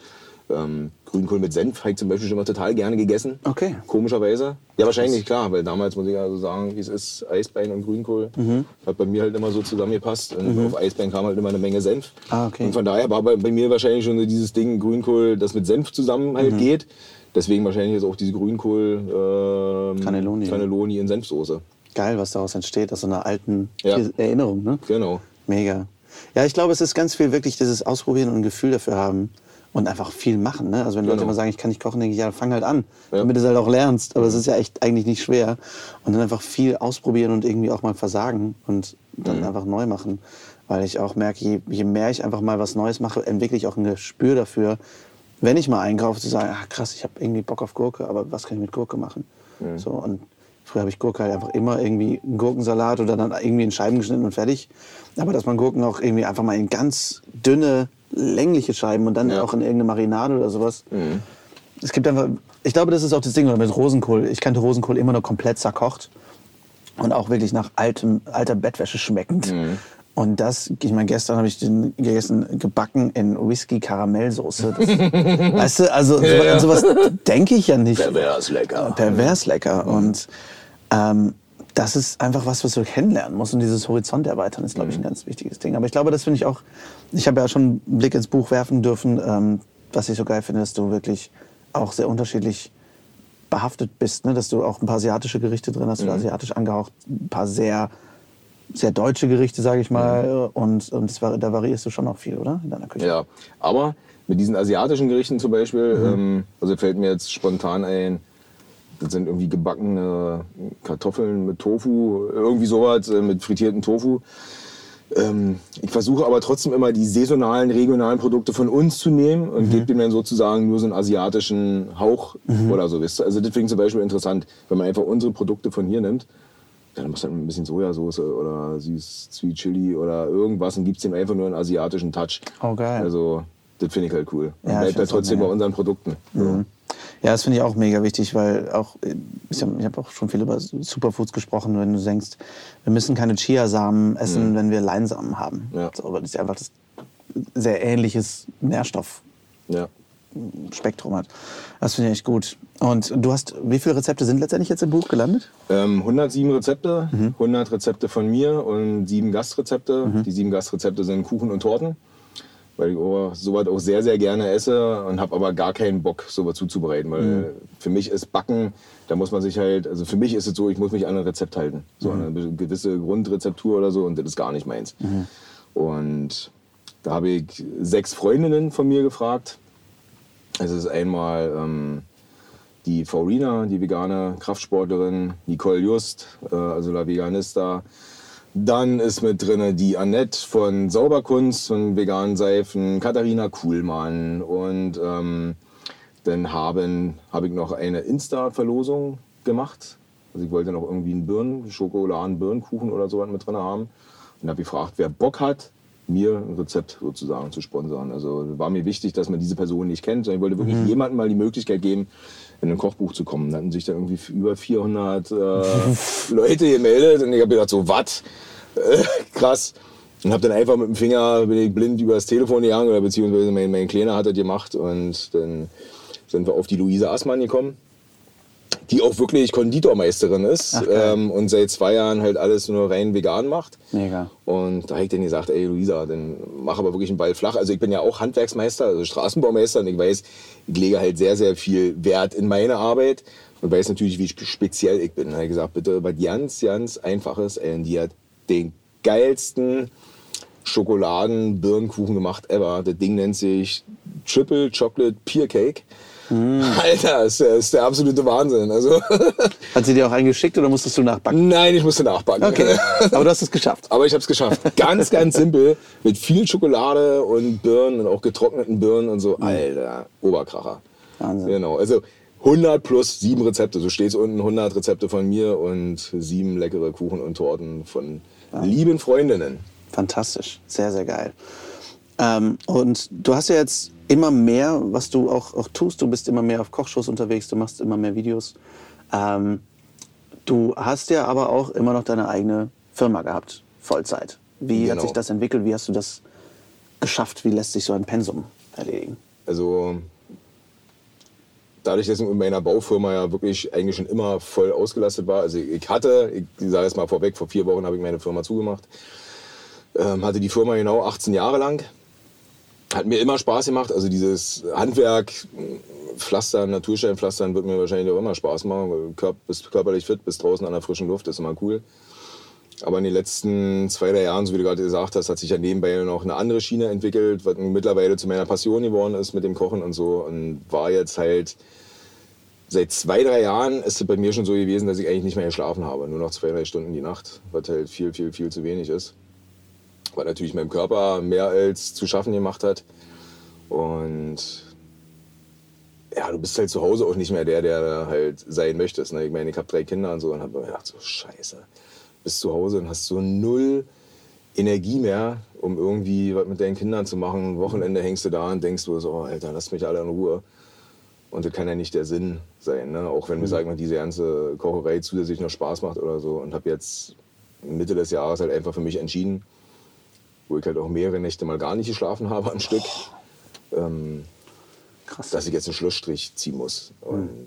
Ähm, Grünkohl mit Senf habe ich zum Beispiel schon mal total gerne gegessen. Okay. Komischerweise. Ja, wahrscheinlich, klar, weil damals muss ich also sagen, wie es ist, Eisbein und Grünkohl Mhm. hat bei mir halt immer so zusammengepasst. Und auf Eisbein kam halt immer eine Menge Senf. Ah, okay. Und von daher war bei, bei mir wahrscheinlich schon so dieses Ding Grünkohl, das mit Senf zusammen Mhm. halt geht. Deswegen wahrscheinlich jetzt auch diese Grünkohl ähm, Cannelloni. Cannelloni in Senfsoße. Geil, was daraus entsteht, aus so einer alten Ja. Erinnerung. Ne? Genau. Mega. Ja, ich glaube, es ist ganz viel wirklich dieses Ausprobieren und ein Gefühl dafür haben und einfach viel machen. Ne? Also wenn Leute Genau. immer sagen, ich kann nicht kochen, denke ich, ja, fang halt an, Ja. damit du es halt auch lernst. Aber es ist ja echt eigentlich nicht schwer. Und dann einfach viel ausprobieren und irgendwie auch mal versagen und dann Mhm. einfach neu machen. Weil ich auch merke, je, je mehr ich einfach mal was Neues mache, entwickle ich auch ein Gespür dafür, wenn ich mal einkaufe, zu sagen, ach krass, ich habe irgendwie Bock auf Gurke, aber was kann ich mit Gurke machen? Mhm. So, und früher habe ich Gurke halt einfach immer irgendwie einen Gurkensalat oder dann irgendwie in Scheiben geschnitten und fertig. Aber dass man Gurken auch irgendwie einfach mal in ganz dünne, längliche Scheiben und dann Ja. auch in irgendeine Marinade oder sowas. Es gibt einfach, ich glaube, das ist auch das Ding oder mit Rosenkohl. Ich kannte Rosenkohl immer nur komplett zerkocht und auch wirklich nach altem, alter Bettwäsche schmeckend. Und das, ich meine, gestern habe ich den gegessen, gebacken in Whisky-Karamellsoße. Weißt du, also so, ja. sowas denke ich ja nicht. Pervers lecker. Pervers lecker. Und ähm, das ist einfach was, was du kennenlernen musst. Und dieses Horizont erweitern ist, glaube ich, ein ganz wichtiges Ding. Aber ich glaube, das finde ich auch, ich habe ja schon einen Blick ins Buch werfen dürfen, ähm, was ich so geil finde, dass du wirklich auch sehr unterschiedlich behaftet bist. Ne? Dass du auch ein paar asiatische Gerichte drin hast, oder asiatisch angehaucht, ein paar sehr, sehr deutsche Gerichte, sage ich mal. Und, und das, war- da variierst du schon auch viel, oder? In deiner Küche. Ja, aber mit diesen asiatischen Gerichten zum Beispiel, ähm, also fällt mir jetzt spontan ein, das sind irgendwie gebackene Kartoffeln mit Tofu, irgendwie sowas, äh, mit frittierten Tofu. Ähm, ich versuche aber trotzdem immer die saisonalen, regionalen Produkte von uns zu nehmen und gebe dem dann sozusagen nur so einen asiatischen Hauch oder so. Wisst ihr? Also das finde ich zum Beispiel interessant, wenn man einfach unsere Produkte von hier nimmt. Ja, dann machst du halt ein bisschen Sojasauce oder süß Sweet Chili oder irgendwas und gibst dem einfach nur einen asiatischen Touch. Oh, geil. Also, das finde ich halt cool. Und Ja, bleibt halt trotzdem bei unseren Produkten. So. Ja, das finde ich auch mega wichtig, weil auch, ich habe hab auch schon viel über Superfoods gesprochen, wenn du denkst, wir müssen keine Chiasamen essen, wenn wir Leinsamen haben. Ja. So, aber das einfach das sehr ähnliches Nährstoff. Ja. Hat. Das finde ich echt gut. Und du hast, wie viele Rezepte sind letztendlich jetzt im Buch gelandet? Ähm, 107 Rezepte, mhm. 100 Rezepte von mir und sieben Gastrezepte. Mhm. Die sieben Gastrezepte sind Kuchen und Torten, weil ich sowas auch sehr, sehr gerne esse und habe aber gar keinen Bock, sowas zuzubereiten. Weil mhm. für mich ist Backen, da muss man sich halt, also für mich ist es so, ich muss mich an ein Rezept halten. So mhm. eine gewisse Grundrezeptur oder so und das ist gar nicht meins. Mhm. Und da habe ich sechs Freundinnen von mir gefragt. Es ist einmal ähm, die Faurina, die vegane Kraftsportlerin, Nicole Just, äh, also La Veganista. Dann ist mit drin die Annette von Sauberkunst, von veganen Seifen, Katharina Kuhlmann und ähm, dann habe ich noch eine Insta-Verlosung gemacht. Also ich wollte noch irgendwie einen Birnen, Schokoladen-Birnenkuchen oder so mit drin haben. Und habe gefragt, wer Bock hat, mir ein Rezept sozusagen zu sponsern. Also war mir wichtig, dass man diese Person nicht kennt, sondern ich wollte wirklich mhm. jemandem mal die Möglichkeit geben, in ein Kochbuch zu kommen. Da hatten sich da irgendwie über 400 äh, Leute gemeldet und ich habe gedacht, so was? Äh, krass. Und habe dann einfach mit dem Finger bin ich blind über das Telefon gegangen oder beziehungsweise mein, mein Kleiner hat das gemacht und dann sind wir auf die Luise Aßmann gekommen die auch wirklich Konditormeisterin ist Ach, ähm, und seit zwei Jahren halt alles nur rein vegan macht. Mega. Und da habe ich dann gesagt, ey Luisa, dann mach aber wirklich einen Ball flach. Also ich bin ja auch Handwerksmeister, also Straßenbaumeister und ich weiß, ich lege halt sehr, sehr viel Wert in meine Arbeit und weiß natürlich, wie speziell ich bin. Da habe ich gesagt, bitte was ganz, ganz Einfaches. Ey, und die hat den geilsten Schokoladen-Birnenkuchen gemacht ever. Das Ding nennt sich Triple Chocolate Pear Cake. Mm. Alter, ist, ist der absolute Wahnsinn. Also. Hat sie dir auch eingeschickt oder musstest du nachbacken? Nein, ich musste nachbacken. Okay, aber du hast es geschafft. Aber ich habe es geschafft. Ganz, ganz simpel. Mit viel Schokolade und Birnen und auch getrockneten Birnen und so. Mm. Alter, Oberkracher. Wahnsinn. Genau. Also 100 plus sieben Rezepte. So steht es unten. 100 Rezepte von mir und sieben leckere Kuchen und Torten von ja. lieben Freundinnen. Fantastisch. Sehr, sehr geil. Ähm, und du hast ja jetzt immer mehr, was du auch, auch tust. Du bist immer mehr auf Kochshows unterwegs, du machst immer mehr Videos. Ähm, du hast ja aber auch immer noch deine eigene Firma gehabt, Vollzeit. Wie genau. hat sich das entwickelt? Wie hast du das geschafft? Wie lässt sich so ein Pensum erledigen? Also dadurch, dass ich mit meiner Baufirma ja wirklich eigentlich schon immer voll ausgelastet war. Also ich hatte, ich sage es mal vorweg, vor vier Wochen habe ich meine Firma zugemacht. Ähm, hatte die Firma genau 18 Jahre lang hat mir immer Spaß gemacht. Also dieses Handwerk, Pflastern, Natursteinpflastern wird mir wahrscheinlich auch immer Spaß machen. Körp bist körperlich fit, bist draußen an der frischen Luft, ist immer cool. Aber in den letzten zwei, drei Jahren, so wie du gerade gesagt hast, hat sich ja nebenbei noch eine andere Schiene entwickelt, was mittlerweile zu meiner Passion geworden ist mit dem Kochen und so. Und war jetzt halt seit zwei, drei Jahren ist es bei mir schon so gewesen, dass ich eigentlich nicht mehr geschlafen habe. Nur noch zwei, drei Stunden die Nacht, was halt viel, viel, viel zu wenig ist weil natürlich meinem Körper mehr als zu schaffen gemacht hat. Und ja, du bist halt zu Hause auch nicht mehr der, der halt sein möchtest. Ne? Ich meine, ich habe drei Kinder und so und habe mir gedacht, so scheiße, bist zu Hause und hast so null Energie mehr, um irgendwie was mit deinen Kindern zu machen. Wochenende hängst du da und denkst du so, oh, Alter, lass mich alle in Ruhe. Und das kann ja nicht der Sinn sein. Ne? Auch wenn mir, mhm. sagen wir, diese ganze Kocherei zusätzlich noch Spaß macht oder so. Und habe jetzt Mitte des Jahres halt einfach für mich entschieden, wo ich halt auch mehrere Nächte mal gar nicht geschlafen habe am Stück. Ähm, Krass. Dass ich jetzt einen Schlussstrich ziehen muss. Und mhm.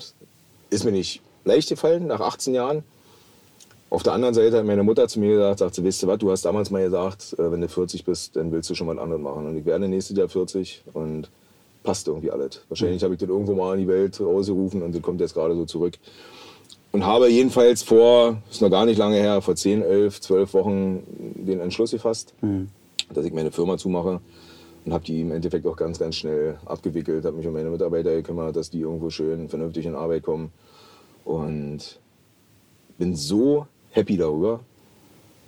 ist mir nicht leicht gefallen nach 18 Jahren. Auf der anderen Seite hat meine Mutter zu mir gesagt, sagt sie, weißt du was, du hast damals mal gesagt, äh, wenn du 40 bist, dann willst du schon mal anderen machen. Und ich werde nächstes Jahr 40 und passt irgendwie alles. Wahrscheinlich mhm. habe ich das irgendwo mal in die Welt rausgerufen und das kommt jetzt gerade so zurück. Und habe jedenfalls vor, ist noch gar nicht lange her, vor 10, 11, 12 Wochen den Entschluss gefasst, mhm dass ich meine Firma zumache und habe die im Endeffekt auch ganz, ganz schnell abgewickelt, habe mich um meine Mitarbeiter gekümmert, dass die irgendwo schön vernünftig in Arbeit kommen und bin so happy darüber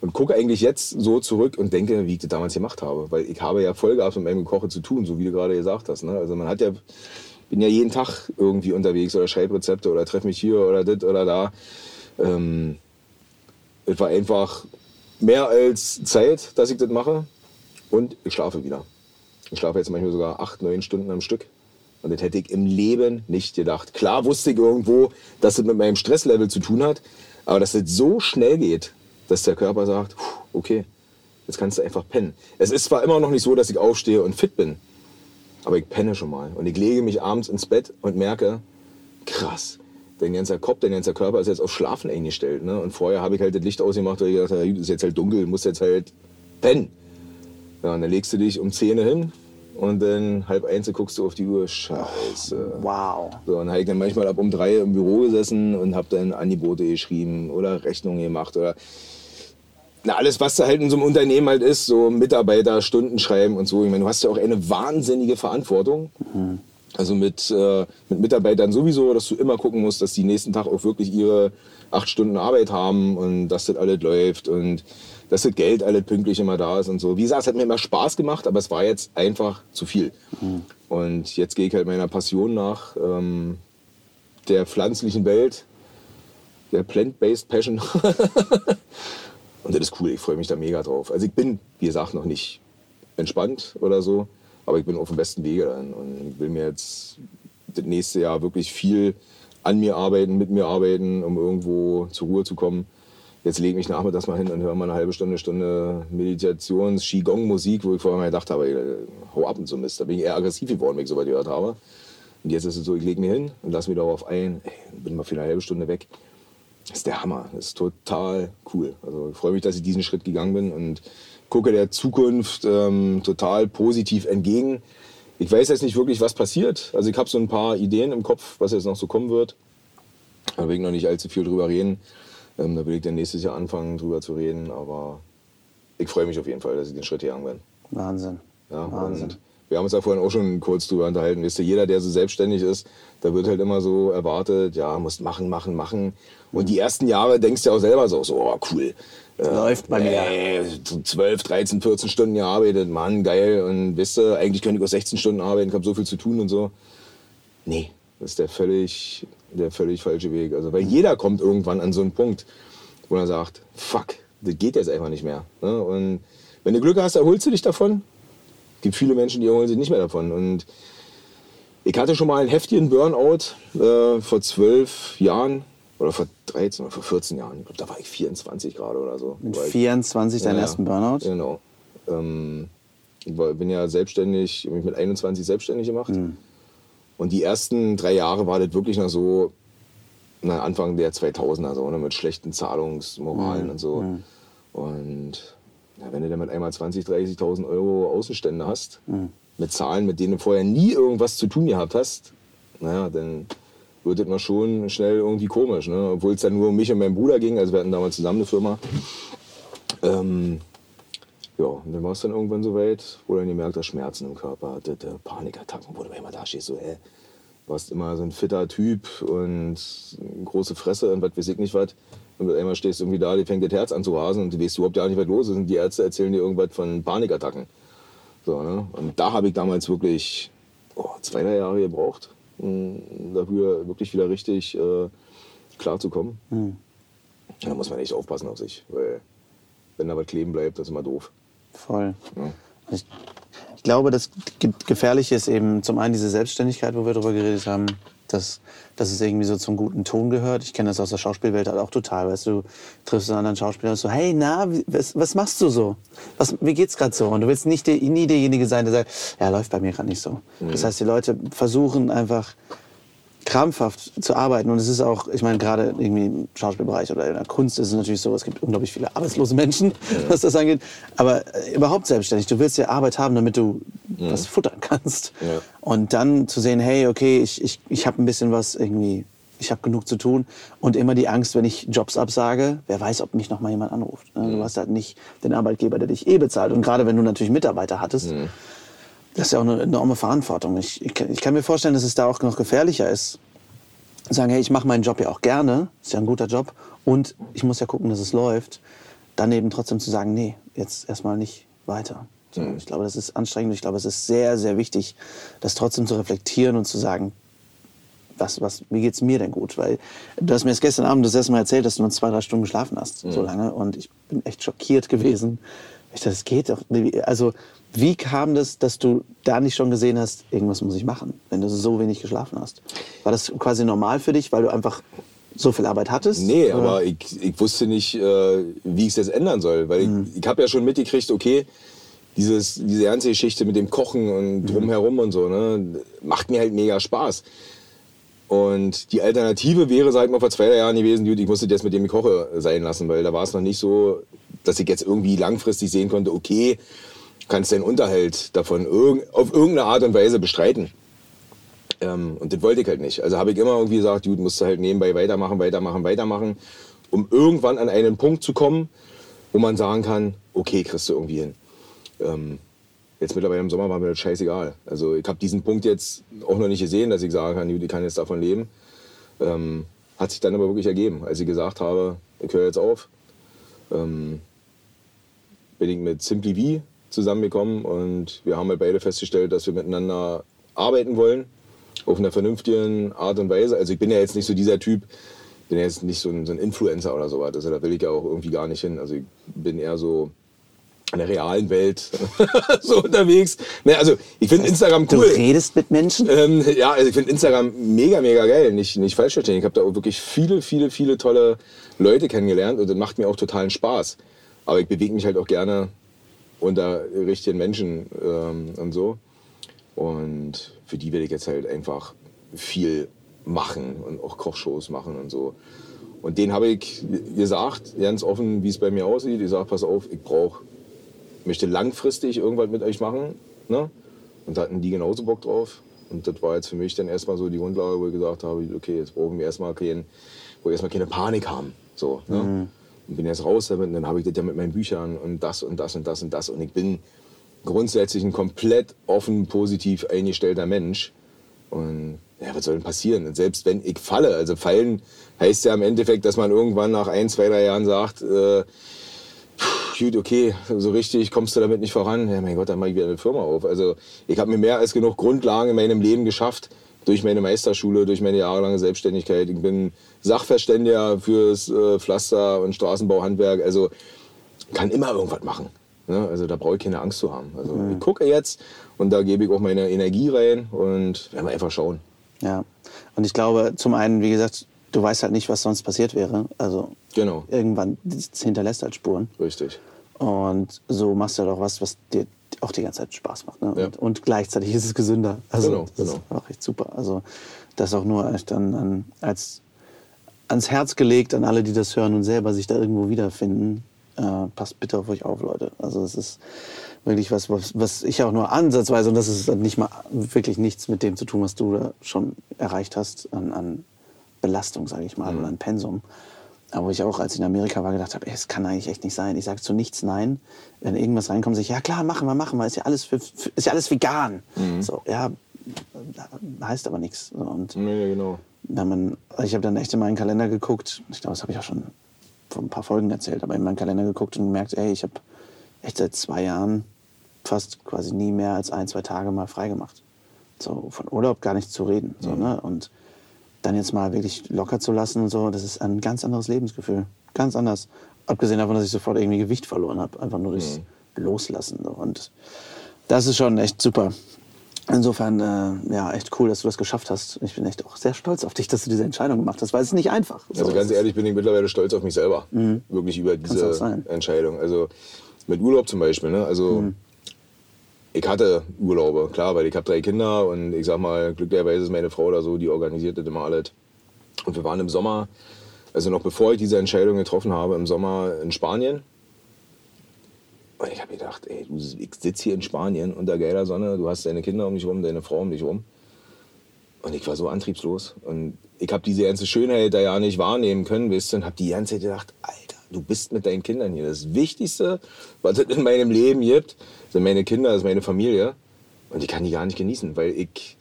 und gucke eigentlich jetzt so zurück und denke, wie ich das damals gemacht habe, weil ich habe ja Vollgas mit meinem Koche zu tun, so wie du gerade gesagt hast. Ne? Also man hat ja, bin ja jeden Tag irgendwie unterwegs oder schreibe Rezepte oder treffe mich hier oder das oder da. Ähm, es war einfach mehr als Zeit, dass ich das mache und ich schlafe wieder. Ich schlafe jetzt manchmal sogar acht, neun Stunden am Stück. Und das hätte ich im Leben nicht gedacht. Klar wusste ich irgendwo, dass es mit meinem Stresslevel zu tun hat, aber dass es so schnell geht, dass der Körper sagt, okay, jetzt kannst du einfach pennen. Es ist zwar immer noch nicht so, dass ich aufstehe und fit bin, aber ich penne schon mal. Und ich lege mich abends ins Bett und merke, krass, dein ganzer Kopf, dein ganzer Körper ist jetzt auf Schlafen eingestellt. Ne? Und vorher habe ich halt das Licht ausgemacht, weil ich gedacht habe, ist jetzt halt dunkel, musst jetzt halt pennen. Ja, und dann legst du dich um 10 Uhr hin und dann halb eins guckst du auf die Uhr, scheiße. Wow. So, und habe ich dann manchmal ab um drei im Büro gesessen und habe dann Angebote geschrieben oder Rechnungen gemacht oder na, alles, was da halt in so einem Unternehmen halt ist, so Mitarbeiter, Stunden schreiben und so. Ich meine, du hast ja auch eine wahnsinnige Verantwortung. Mhm. Also mit, äh, mit Mitarbeitern sowieso, dass du immer gucken musst, dass die nächsten Tag auch wirklich ihre acht Stunden Arbeit haben und dass das alles läuft und dass das Geld alles pünktlich immer da ist und so. Wie gesagt, es hat mir immer Spaß gemacht, aber es war jetzt einfach zu viel. Mhm. Und jetzt gehe ich halt meiner Passion nach, ähm, der pflanzlichen Welt, der Plant-Based Passion. und das ist cool, ich freue mich da mega drauf. Also ich bin, wie gesagt, noch nicht entspannt oder so, aber ich bin auf dem besten Wege dann und will mir jetzt das nächste Jahr wirklich viel an mir arbeiten, mit mir arbeiten, um irgendwo zur Ruhe zu kommen Jetzt lege ich mich nachmittags mal hin und höre mal eine halbe Stunde, Stunde Meditations-, Qigong-Musik, wo ich vorher mal gedacht habe, hau ab und so Mist. Da bin ich eher aggressiv geworden, wenn ich so weit gehört habe. Und jetzt ist es so, ich lege mich hin und lasse mich darauf ein, ey, bin mal für eine halbe Stunde weg. Das ist der Hammer. Das ist total cool. Also ich freue mich, dass ich diesen Schritt gegangen bin und gucke der Zukunft ähm, total positiv entgegen. Ich weiß jetzt nicht wirklich, was passiert. Also ich habe so ein paar Ideen im Kopf, was jetzt noch so kommen wird. Da will ich noch nicht allzu viel drüber reden. Ähm, da will ich dann nächstes Jahr anfangen, drüber zu reden. Aber ich freue mich auf jeden Fall, dass ich den Schritt gegangen bin. Wahnsinn. Ja, Wahnsinn. wir haben uns ja vorhin auch schon kurz drüber unterhalten. Wisst ihr, jeder, der so selbstständig ist, da wird halt immer so erwartet, ja, musst machen, machen, machen. Und die ersten Jahre denkst du ja auch selber so, so oh, cool. Äh, Läuft bei mir. Äh, 12, 13, 14 Stunden gearbeitet, Mann, geil. Und wisst ihr, eigentlich könnte ich auch 16 Stunden arbeiten, ich habe so viel zu tun und so. Nee, das ist der völlig der völlig falsche Weg. Also, weil jeder kommt irgendwann an so einen Punkt, wo er sagt, fuck, das geht jetzt einfach nicht mehr. Ne? Und wenn du Glück hast, erholst du dich davon. Es gibt viele Menschen, die erholen sich nicht mehr davon. Und ich hatte schon mal einen heftigen Burnout äh, vor zwölf Jahren oder vor 13 oder vor 14 Jahren. Ich glaube, da war ich 24 gerade oder so. Mit 24 deinen ja, ersten Burnout? Genau. Ähm, ich war, bin ja selbstständig, habe mich mit 21 selbstständig gemacht. Mhm. Und die ersten drei Jahre war das wirklich noch so, na, Anfang der 2000er, so, ne, mit schlechten Zahlungsmoralen mhm. und so. Mhm. Und ja, wenn du dann mit einmal 20.000, 30.000 Euro Außenstände hast, mhm. mit Zahlen, mit denen du vorher nie irgendwas zu tun gehabt hast, naja, dann wird das mal schon schnell irgendwie komisch. Ne? Obwohl es dann nur um mich und meinen Bruder ging, also wir hatten damals zusammen eine Firma. Ähm, ja, und dann war es dann irgendwann so weit, wo dann gemerkt hast, Schmerzen im Körper, hatte, Panikattacken, wo du immer da stehst, so, hä, du warst immer so ein fitter Typ und große Fresse und was weiß ich nicht was. Und einmal stehst du irgendwie da, dir fängt das Herz an zu rasen und du weißt überhaupt gar nicht, was los ist. Und die Ärzte erzählen dir irgendwas von Panikattacken. So, ne? Und da habe ich damals wirklich oh, zwei, drei Jahre gebraucht, um dafür wirklich wieder richtig äh, klar zu kommen. Mhm. Da muss man echt aufpassen auf sich, weil wenn da was kleben bleibt, das ist immer doof. Voll. Ja. Ich, ich, glaube, das Gefährliche ist eben zum einen diese Selbstständigkeit, wo wir darüber geredet haben, dass, dass es irgendwie so zum guten Ton gehört. Ich kenne das aus der Schauspielwelt halt auch total. Weißt du, triffst einen anderen Schauspieler und so, hey, na, was, was machst du so? Was, wie geht's gerade so? Und du willst nicht der, nie derjenige sein, der sagt, ja, läuft bei mir gerade nicht so. Mhm. Das heißt, die Leute versuchen einfach krampfhaft zu arbeiten. Und es ist auch, ich meine, gerade irgendwie im Schauspielbereich oder in der Kunst ist es natürlich so, es gibt unglaublich viele arbeitslose Menschen, ja. was das angeht. Aber äh, überhaupt selbstständig. Du willst ja Arbeit haben, damit du ja. was futtern kannst. Ja. Und dann zu sehen, hey, okay, ich, ich, ich habe ein bisschen was irgendwie, ich habe genug zu tun. Und immer die Angst, wenn ich Jobs absage, wer weiß, ob mich noch mal jemand anruft. Ne? Du hast halt nicht den Arbeitgeber, der dich eh bezahlt. Und gerade wenn du natürlich Mitarbeiter hattest, das ist ja auch eine enorme Verantwortung. Ich, ich, ich, kann mir vorstellen, dass es da auch noch gefährlicher ist. Sagen, hey, ich mache meinen Job ja auch gerne, ist ja ein guter Job und ich muss ja gucken, dass es läuft. Daneben trotzdem zu sagen, nee, jetzt erstmal nicht weiter. So, mhm. Ich glaube, das ist anstrengend. Ich glaube, es ist sehr, sehr wichtig, das trotzdem zu reflektieren und zu sagen, was, was, wie geht's mir denn gut? Weil du hast mir jetzt gestern Abend das erste Mal erzählt, dass du nur zwei, drei Stunden geschlafen hast, mhm. so lange. Und ich bin echt schockiert gewesen. Ich dachte, das geht doch. Also wie kam das, dass du da nicht schon gesehen hast, irgendwas muss ich machen, wenn du so wenig geschlafen hast? War das quasi normal für dich, weil du einfach so viel Arbeit hattest? Nee, oder? aber ich, ich wusste nicht, äh, wie ich es jetzt ändern soll. Weil mhm. ich, ich habe ja schon mitgekriegt, okay, dieses, diese ganze Geschichte mit dem Kochen und drumherum und so, ne, macht mir halt mega Spaß. Und die Alternative wäre, sag ich mal, vor zwei Jahren gewesen, gut, ich musste das mit dem ich koche sein lassen, weil da war es noch nicht so, dass ich jetzt irgendwie langfristig sehen konnte, okay, kannst deinen Unterhalt davon irg auf irgendeine Art und Weise bestreiten. Ähm, und das wollte ich halt nicht. Also habe ich immer irgendwie gesagt, gut, musst du halt nebenbei weitermachen, weitermachen, weitermachen, um irgendwann an einen Punkt zu kommen, wo man sagen kann, okay, kriegst du irgendwie hin. Ähm, jetzt mittlerweile im Sommer war mir das scheißegal. Also ich habe diesen Punkt jetzt auch noch nicht gesehen, dass ich sagen kann, ich kann jetzt davon leben. Ähm, hat sich dann aber wirklich ergeben, als ich gesagt habe, ich höre jetzt auf. Ähm, bin ich mit Simply V zusammengekommen und wir haben halt beide festgestellt, dass wir miteinander arbeiten wollen, auf einer vernünftigen Art und Weise. Also ich bin ja jetzt nicht so dieser Typ, bin ja jetzt nicht so ein, so ein Influencer oder sowas. Also da will ich ja auch irgendwie gar nicht hin. Also ich bin eher so in der realen Welt so unterwegs. Ne, also ich finde Instagram cool. Du redest mit Menschen? Ähm, ja, also ich finde Instagram mega, mega geil. Nicht, nicht falsch verstehen. Ich habe da auch wirklich viele, viele, viele tolle Leute kennengelernt und das macht mir auch totalen Spaß. Aber ich bewege mich halt auch gerne unter richtigen Menschen ähm, und so. Und für die werde ich jetzt halt einfach viel machen und auch Kochshows machen und so. Und den habe ich gesagt, ganz offen, wie es bei mir aussieht. Ich sage, pass auf, ich brauche möchte langfristig irgendwas mit euch machen. Ne? Und da hatten die genauso Bock drauf. Und das war jetzt für mich dann erstmal so die Grundlage, wo ich gesagt habe, okay, jetzt brauchen wir erstmal kein, wo wir erstmal keine Panik haben. So, ne? Mhm. Und bin jetzt raus damit und dann habe ich das ja mit meinen Büchern und das und das und das und das. Und ich bin grundsätzlich ein komplett offen, positiv eingestellter Mensch. Und ja, was soll denn passieren? Und selbst wenn ich falle, also fallen heißt ja im Endeffekt, dass man irgendwann nach ein, zwei, drei Jahren sagt, äh, gut, okay, so richtig kommst du damit nicht voran. Ja, mein Gott, dann mache ich wieder eine Firma auf. Also ich habe mir mehr als genug Grundlagen in meinem Leben geschafft durch meine Meisterschule, durch meine jahrelange Selbstständigkeit. Ich bin Sachverständiger fürs äh, Pflaster- und Straßenbauhandwerk. Also kann immer irgendwas machen. Ne? Also da brauche ich keine Angst zu haben. Also mhm. ich gucke jetzt und da gebe ich auch meine Energie rein und werden wir einfach schauen. Ja, und ich glaube, zum einen, wie gesagt, du weißt halt nicht, was sonst passiert wäre. Also genau. irgendwann das hinterlässt halt Spuren. Richtig. Und so machst du halt auch was, was dir auch die ganze Zeit Spaß macht. Ne? Ja. Und, und, gleichzeitig ist es gesünder. Also genau, das genau. ist auch echt super. Also das auch nur dann an, als ans Herz gelegt an alle, die das hören und selber sich da irgendwo wiederfinden. Äh, passt bitte auf euch auf, Leute. Also es ist wirklich was, was, was ich auch nur ansatzweise, und das ist nicht mal wirklich nichts mit dem zu tun, was du da schon erreicht hast an, an Belastung, sage ich mal, mhm. oder ein Pensum. Aber wo ich auch, als ich in Amerika war, gedacht habe, es kann eigentlich echt nicht sein. Ich sage zu nichts Nein. Wenn irgendwas reinkommt, sage ich, ja klar, machen wir, machen wir. Ist ja alles, für, ist ja alles vegan. Mhm. So, ja, heißt aber nichts. Und nee, genau. Wenn man, ich habe dann echt in meinen Kalender geguckt. Ich glaube, das habe ich auch schon vor ein paar Folgen erzählt, aber in meinen Kalender geguckt und gemerkt, ey, ich habe echt seit zwei Jahren fast quasi nie mehr als ein, zwei Tage mal freigemacht. So von Urlaub gar nicht zu reden. So, mhm. ne? Und dann jetzt mal wirklich locker zu lassen und so, das ist ein ganz anderes Lebensgefühl. Ganz anders. Abgesehen davon, dass ich sofort irgendwie Gewicht verloren habe. Einfach nur durchs mhm. Loslassen. So. Und das ist schon echt super. Insofern, äh, ja, echt cool, dass du das geschafft hast. Ich bin echt auch sehr stolz auf dich, dass du diese Entscheidung gemacht hast, weil es ist nicht einfach. So, also ganz ehrlich bin ich mittlerweile stolz auf mich selber. Mhm. Wirklich über diese Entscheidung. Also mit Urlaub zum Beispiel. Ne? Also mhm ich hatte Urlaube, klar, weil ich habe drei Kinder und ich sag mal, glücklicherweise ist meine Frau oder so, die organisiert das immer alles. Und wir waren im Sommer, also noch bevor ich diese Entscheidung getroffen habe, im Sommer in Spanien. Und ich habe gedacht, ey, du, ich sitze hier in Spanien unter geiler Sonne, du hast deine Kinder um dich rum, deine Frau um dich rum. Und ich war so antriebslos. Und ich habe diese ganze Schönheit da ja nicht wahrnehmen können, wisst ihr, und habe die ganze Zeit gedacht, Alter, du bist mit deinen Kindern hier. Das Wichtigste, was es in meinem Leben gibt, sind meine Kinder, ist meine Familie. Und ich kann die gar nicht genießen, weil ich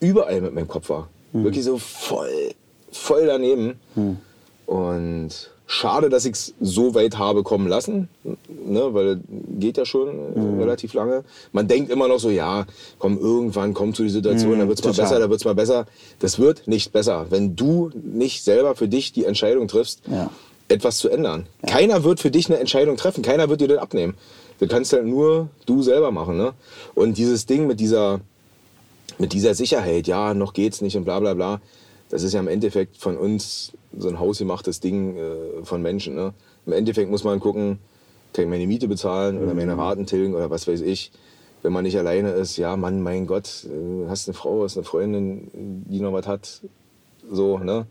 überall mit meinem Kopf war. Mhm. Wirklich so voll, voll daneben. Mhm. Und schade, dass ich es so weit habe kommen lassen, ne, weil geht ja schon mhm. relativ lange. Man denkt immer noch so, ja, komm, irgendwann kommt zu die Situation, mhm, dann wird es mal besser, dann wird es mal besser. Das wird nicht besser, wenn du nicht selber für dich die Entscheidung triffst, ja. Etwas zu ändern. Ja. Keiner wird für dich eine Entscheidung treffen, keiner wird dir das abnehmen. Das kannst halt nur du selber machen. Ne? Und dieses Ding mit dieser, mit dieser Sicherheit, ja, noch geht's nicht und bla bla bla, das ist ja im Endeffekt von uns so ein hausgemachtes Ding äh, von Menschen. Ne? Im Endeffekt muss man gucken, kann ich meine Miete bezahlen oder meine Raten tilgen oder was weiß ich. Wenn man nicht alleine ist, ja, Mann, mein Gott, äh, hast eine Frau, hast eine Freundin, die noch was hat, so, ne?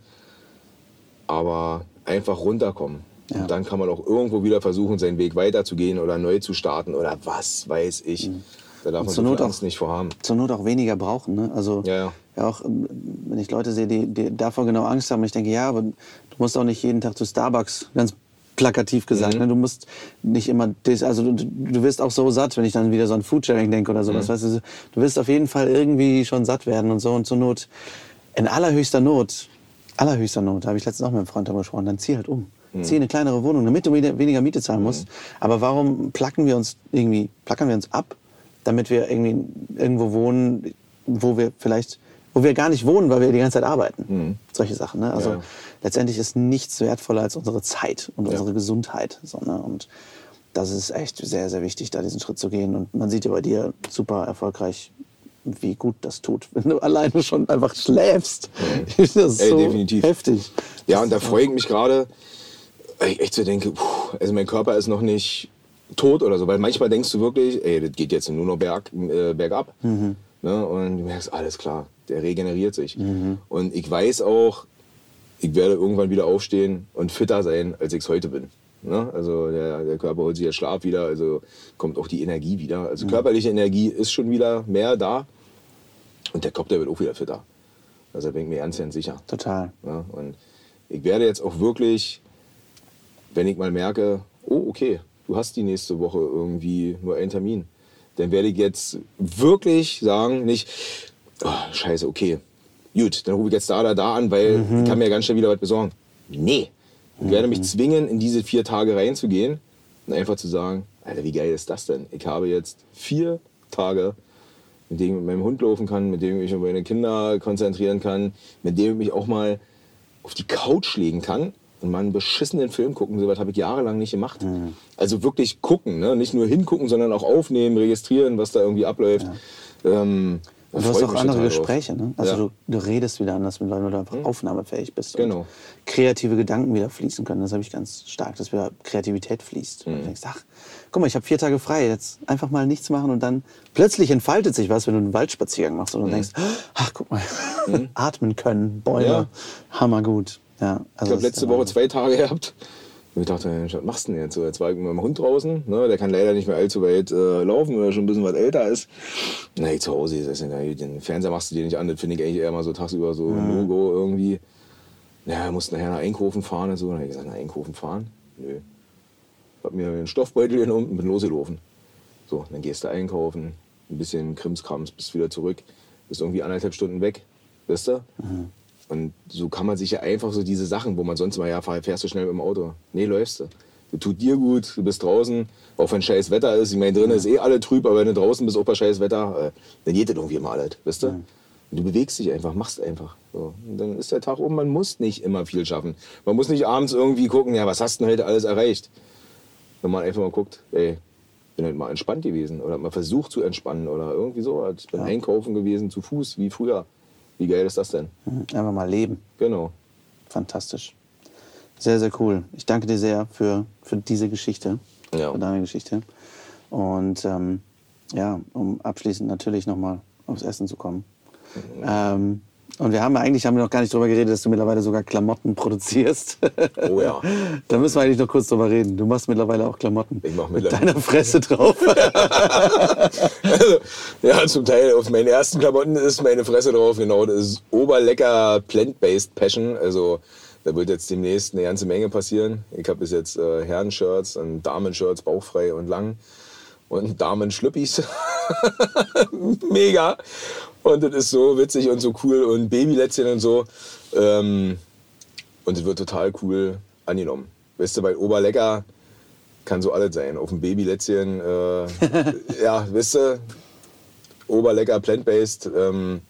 Aber einfach runterkommen. Ja. Und dann kann man auch irgendwo wieder versuchen, seinen Weg weiterzugehen oder neu zu starten oder was weiß ich. Da darf man zur so Not auch- Angst nicht vorhaben. Zur Not auch weniger brauchen. Ne? Also Ja, ja. ja auch, ähm, wenn ich Leute sehe, die, die davor genau Angst haben, ich denke, ja, aber du musst auch nicht jeden Tag zu Starbucks, ganz plakativ gesagt. Mhm. Ne? Du musst nicht immer, das, also du, du wirst auch so satt, wenn ich dann wieder so an Foodsharing denke oder sowas. Mhm. Weißt du, du wirst auf jeden Fall irgendwie schon satt werden und so und zur Not, in allerhöchster Not, allerhöchster Not, da habe ich letztens auch mit einem Freund darüber gesprochen, dann zieh halt um. Mhm. Zieh in eine kleinere Wohnung, damit du weniger Miete zahlen musst. Aber warum placken wir uns irgendwie, plackern wir uns ab, damit wir irgendwie irgendwo wohnen, wo wir vielleicht, wo wir gar nicht wohnen, weil wir die ganze Zeit arbeiten. Solche Sachen. Ne? Also Ja. letztendlich ist nichts wertvoller als unsere Zeit und Ja. unsere Gesundheit. So, ne? Und das ist echt sehr, sehr wichtig, da diesen Schritt zu gehen. Und man sieht ja bei dir super erfolgreich, wie gut das tut, wenn du alleine schon einfach schläfst. Das ist Ey, so definitiv. heftig. Ja, und da freue ich mich gerade, echt so denke, puh, also mein Körper ist noch nicht tot oder so. Weil manchmal denkst du wirklich, ey, das geht jetzt nur noch berg, äh, bergab. Mhm. Ne? Und du merkst, alles klar, der regeneriert sich. Und ich weiß auch, ich werde irgendwann wieder aufstehen und fitter sein, als ich es heute bin. Ne? Also der, der Körper holt sich der Schlaf wieder, also kommt auch die Energie wieder. Also körperliche Energie ist schon wieder mehr da und der Kopf, der wird auch wieder fitter. Also da bin ich mir ganz, ganz sicher. Total. Ja, und ich werde jetzt auch wirklich, wenn ich mal merke, oh, okay, du hast die nächste Woche irgendwie nur einen Termin, dann werde ich jetzt wirklich sagen, nicht, oh, scheiße, okay, gut, dann rufe ich jetzt da oder da an, weil ich kann mir ganz schnell wieder was besorgen. Nee, ich werde mich zwingen, in diese vier Tage reinzugehen und einfach zu sagen, Alter, wie geil ist das denn? Ich habe jetzt vier Tage, mit denen ich mit meinem Hund laufen kann, mit dem ich mich auf meine Kinder konzentrieren kann, mit dem ich mich auch mal auf die Couch legen kann und mal einen beschissenen Film gucken. So was habe ich jahrelang nicht gemacht. Also wirklich gucken, ne? nicht nur hingucken, sondern auch aufnehmen, registrieren, was da irgendwie abläuft. Ähm, da Und du hast auch andere. Gespräche, ne? Also Ja. du, du redest wieder anders mit Leuten, weil du einfach aufnahmefähig bist. Genau. Und kreative Gedanken wieder fließen können. Das habe ich ganz stark, dass wieder Kreativität fließt. Mhm. Und du denkst, ach, guck mal, ich habe vier Tage frei, jetzt einfach mal nichts machen und dann plötzlich entfaltet sich was, wenn du einen Waldspaziergang machst und du denkst, ach, guck mal, atmen können, Bäume, Mhm. Ja. hammergut. Ja, also Ich habe letzte Woche zwei Tage gehabt. Und ich dachte, was machst du denn jetzt? So, jetzt war ich mit meinem Hund draußen. Ne? Der kann leider nicht mehr allzu weit äh, laufen, weil er schon ein bisschen was älter ist. Na, ich zu Hause ist na, gut, den Fernseher machst du dir nicht an. Das finde ich eigentlich eher mal so tagsüber so ein No-Go irgendwie. Ja, wir mussten nachher nach Einkaufen fahren und so. Dann habe ich gesagt, nach Einkaufen fahren? Nö. Hab mir einen Stoffbeutel genommen und bin losgelaufen. So, dann gehst du einkaufen, ein bisschen Krimskrams, bist wieder zurück, bist irgendwie anderthalb Stunden weg, weißt du? Und so kann man sich ja einfach so diese Sachen, wo man sonst mal, ja, fährst du schnell mit dem Auto. Nee, läufst du. Du tut dir gut, du bist draußen, auch wenn scheiß Wetter ist. Ich meine, drinnen ist eh alle trüb, aber wenn du draußen bist, auch bei scheiß Wetter, äh, dann geht das irgendwie mal alles, weißt du? Und du bewegst dich einfach, machst einfach. So. Und dann ist der Tag um, man muss nicht immer viel schaffen. Man muss nicht abends irgendwie gucken, ja, was hast du denn heute alles erreicht? Wenn man einfach mal guckt, ey, bin halt mal entspannt gewesen oder mal versucht zu entspannen oder irgendwie so. Ich bin einkaufen gewesen, zu Fuß, wie früher. Wie geil ist das denn? Mhm. Einfach mal leben. Genau. Fantastisch. Sehr, sehr cool. Ich danke dir sehr für, für diese Geschichte, Ja. für deine Geschichte. Und ähm, ja, um abschließend natürlich nochmal aufs Essen zu kommen. Ähm, und wir haben eigentlich haben wir noch gar nicht darüber geredet, dass du mittlerweile sogar Klamotten produzierst. Oh ja. da müssen wir eigentlich noch kurz drüber reden. Du machst mittlerweile auch Klamotten. Ich mach mit mittlerweile- deiner Fresse drauf. Also, ja, zum Teil auf meinen ersten Klamotten ist meine Fresse drauf. Genau, das ist oberlecker Plant-Based Passion. Also, da wird jetzt demnächst eine ganze Menge passieren. Ich habe bis jetzt äh, Herren-Shirts und Damen-Shirts, bauchfrei und lang. Und Damen-Schlüppis. Mega. Und das ist so witzig und so cool. Und Babylätzchen und so. Ähm, und es wird total cool angenommen. Weißt du, weil Oberlecker kann so alles sein. Auf dem Babylätzchen, äh, ja, wisst ihr, Oberlecker plant-based. Ähm,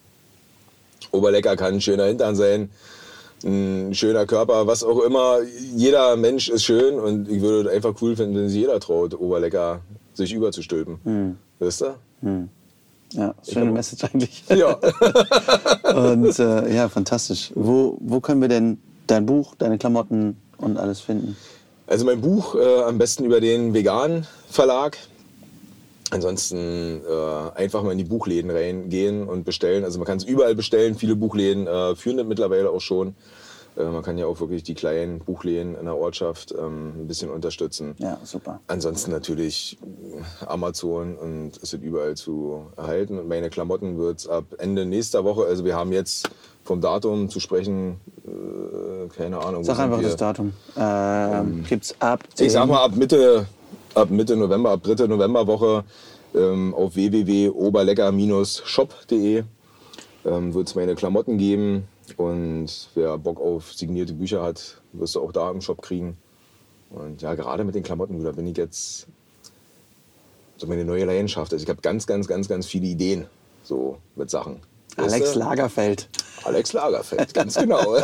Oberlecker kann ein schöner Hintern sein, ein schöner Körper, was auch immer. Jeder Mensch ist schön und ich würde es einfach cool finden, wenn sich jeder traut, Oberlecker sich überzustülpen. Wisst ihr? Ja, schöne Message eigentlich. Ja. Und äh, ja, fantastisch. Wo, wo können wir denn dein Buch, deine Klamotten und alles finden? Also mein Buch äh, am besten über den Vegan Verlag. Ansonsten äh, einfach mal in die Buchläden reingehen und bestellen. Also man kann es überall bestellen. Viele Buchläden äh, führen das mittlerweile auch schon. Äh, man kann ja auch wirklich die kleinen Buchläden in der Ortschaft ähm, ein bisschen unterstützen. Ja, super. Ansonsten natürlich Amazon und es wird überall zu erhalten. Und meine Klamotten wird es ab Ende nächster Woche, also wir haben jetzt vom Datum zu sprechen, äh, keine Ahnung. Sag einfach das Datum. Ähm, Gibt's ab. Ich sag mal ab Mitte, ab Mitte November, ab dritte Novemberwoche ähm, auf www.oberlecker-shop.de ähm, wird es meine Klamotten geben. Und wer Bock auf signierte Bücher hat, wirst du auch da im Shop kriegen. Und ja, gerade mit den Klamotten, da bin ich jetzt so meine neue Leidenschaft. Also ich habe ganz, ganz, ganz, ganz viele Ideen so mit Sachen. Alex? Lagerfeld. Alex Lagerfeld, ganz genau.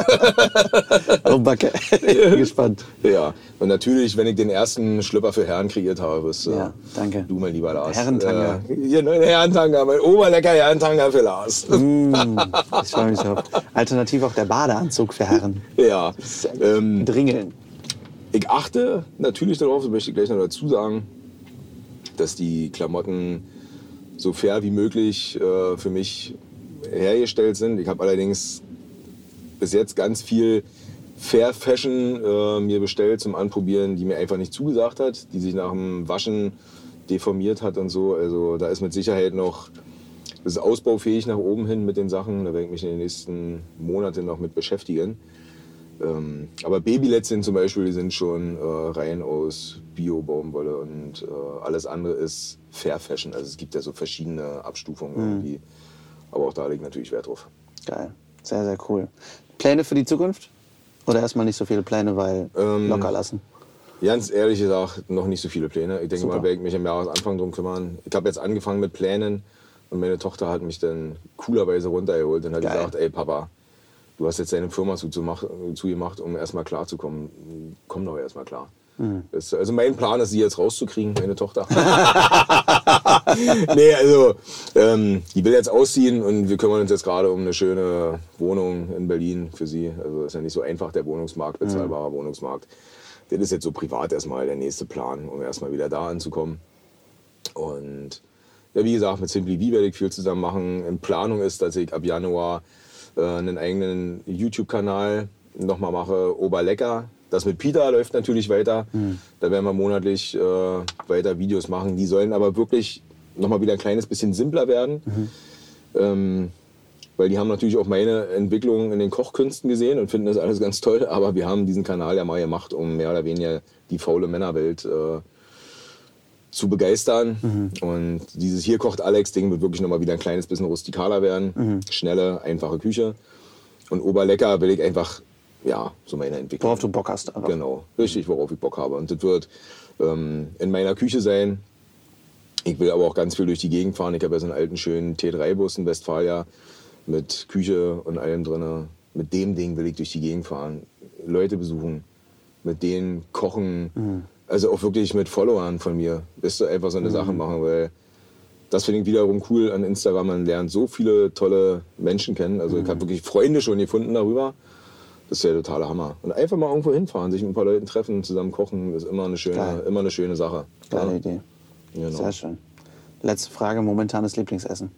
Oh, Backe. Bin gespannt. ja, und natürlich, wenn ich den ersten Schlüpper für Herren kreiert habe, wirst du, Ja, danke. du, mein lieber Lars. Herrentanga. Äh, hier, ne, Herrentanga, mein oberlecker Herrentanga für Lars. Mm, ich freue mich drauf. Alternativ auch der Badeanzug für Herren. ja, ähm, Dringeln. ich achte natürlich darauf, das möchte ich gleich noch dazu sagen, dass die Klamotten so fair wie möglich äh, für mich hergestellt sind. Ich habe allerdings bis jetzt ganz viel Fair Fashion äh, mir bestellt zum Anprobieren, die mir einfach nicht zugesagt hat, die sich nach dem Waschen deformiert hat und so. Also da ist mit Sicherheit noch das ist ausbaufähig nach oben hin mit den Sachen. Da werde ich mich in den nächsten Monaten noch mit beschäftigen. Ähm, aber Babylätzchen zum Beispiel, die sind schon äh, rein aus Bio-Baumwolle und äh, alles andere ist Fair Fashion. Also es gibt ja so verschiedene Abstufungen irgendwie. Aber auch da liegt natürlich Wert drauf. Geil. Sehr, sehr cool. Pläne für die Zukunft? Oder erstmal nicht so viele Pläne, weil Ähm, locker lassen? Ganz ehrlich gesagt, noch nicht so viele Pläne. Ich denke Super. mal, werde ich mich im Jahresanfang drum kümmern. Ich habe jetzt angefangen mit Plänen und meine Tochter hat mich dann coolerweise runtergeholt und hat Geil. gesagt, ey Papa, du hast jetzt deine Firma zugemacht, zugemacht um erstmal klarzukommen. Komm doch erstmal klar. Mhm. Das, also mein Plan ist, sie jetzt rauszukriegen, meine Tochter. nee, also ähm, die will jetzt ausziehen und wir kümmern uns jetzt gerade um eine schöne Wohnung in Berlin für sie. Also ist ja nicht so einfach der Wohnungsmarkt, bezahlbarer Wohnungsmarkt. Das ist jetzt so privat erstmal der nächste Plan, um erstmal wieder da anzukommen. Und ja, wie gesagt, mit Simply Bee werde ich viel zusammen machen. In Planung ist, dass ich ab Januar äh, einen eigenen YouTube-Kanal nochmal mache, Oberlecker. Das mit Peter läuft natürlich weiter. Da werden wir monatlich äh, weiter Videos machen. Die sollen aber wirklich nochmal wieder ein kleines bisschen simpler werden. Ähm, weil die haben natürlich auch meine Entwicklung in den Kochkünsten gesehen und finden das alles ganz toll. Aber wir haben diesen Kanal ja mal gemacht, um mehr oder weniger die faule Männerwelt äh, zu begeistern. Und dieses Hier kocht Alex-Ding wird wirklich nochmal wieder ein kleines bisschen rustikaler werden. Schnelle, einfache Küche. Und Oberlecker will ich einfach, ja, so meine Entwicklung. Worauf du Bock hast. Einfach. Genau, richtig, worauf ich Bock habe. Und das wird ähm, in meiner Küche sein. Ich will aber auch ganz viel durch die Gegend fahren. Ich habe ja so einen alten, schönen T3-Bus in Westfalia mit Küche und allem drin. Mit dem Ding will ich durch die Gegend fahren, Leute besuchen, mit denen kochen. Also auch wirklich mit Followern von mir. Bist du einfach so eine Sache machen, weil das finde ich wiederum cool an Instagram. Man lernt so viele tolle Menschen kennen. Also ich habe wirklich Freunde schon gefunden darüber. Das ist der totale Hammer. Und einfach mal irgendwo hinfahren, sich mit ein paar Leuten treffen, zusammen kochen, ist immer eine schöne, Geil. immer eine schöne Sache. Geile Ja, Idee. Genau. Sehr schön. Letzte Frage, momentanes Lieblingsessen.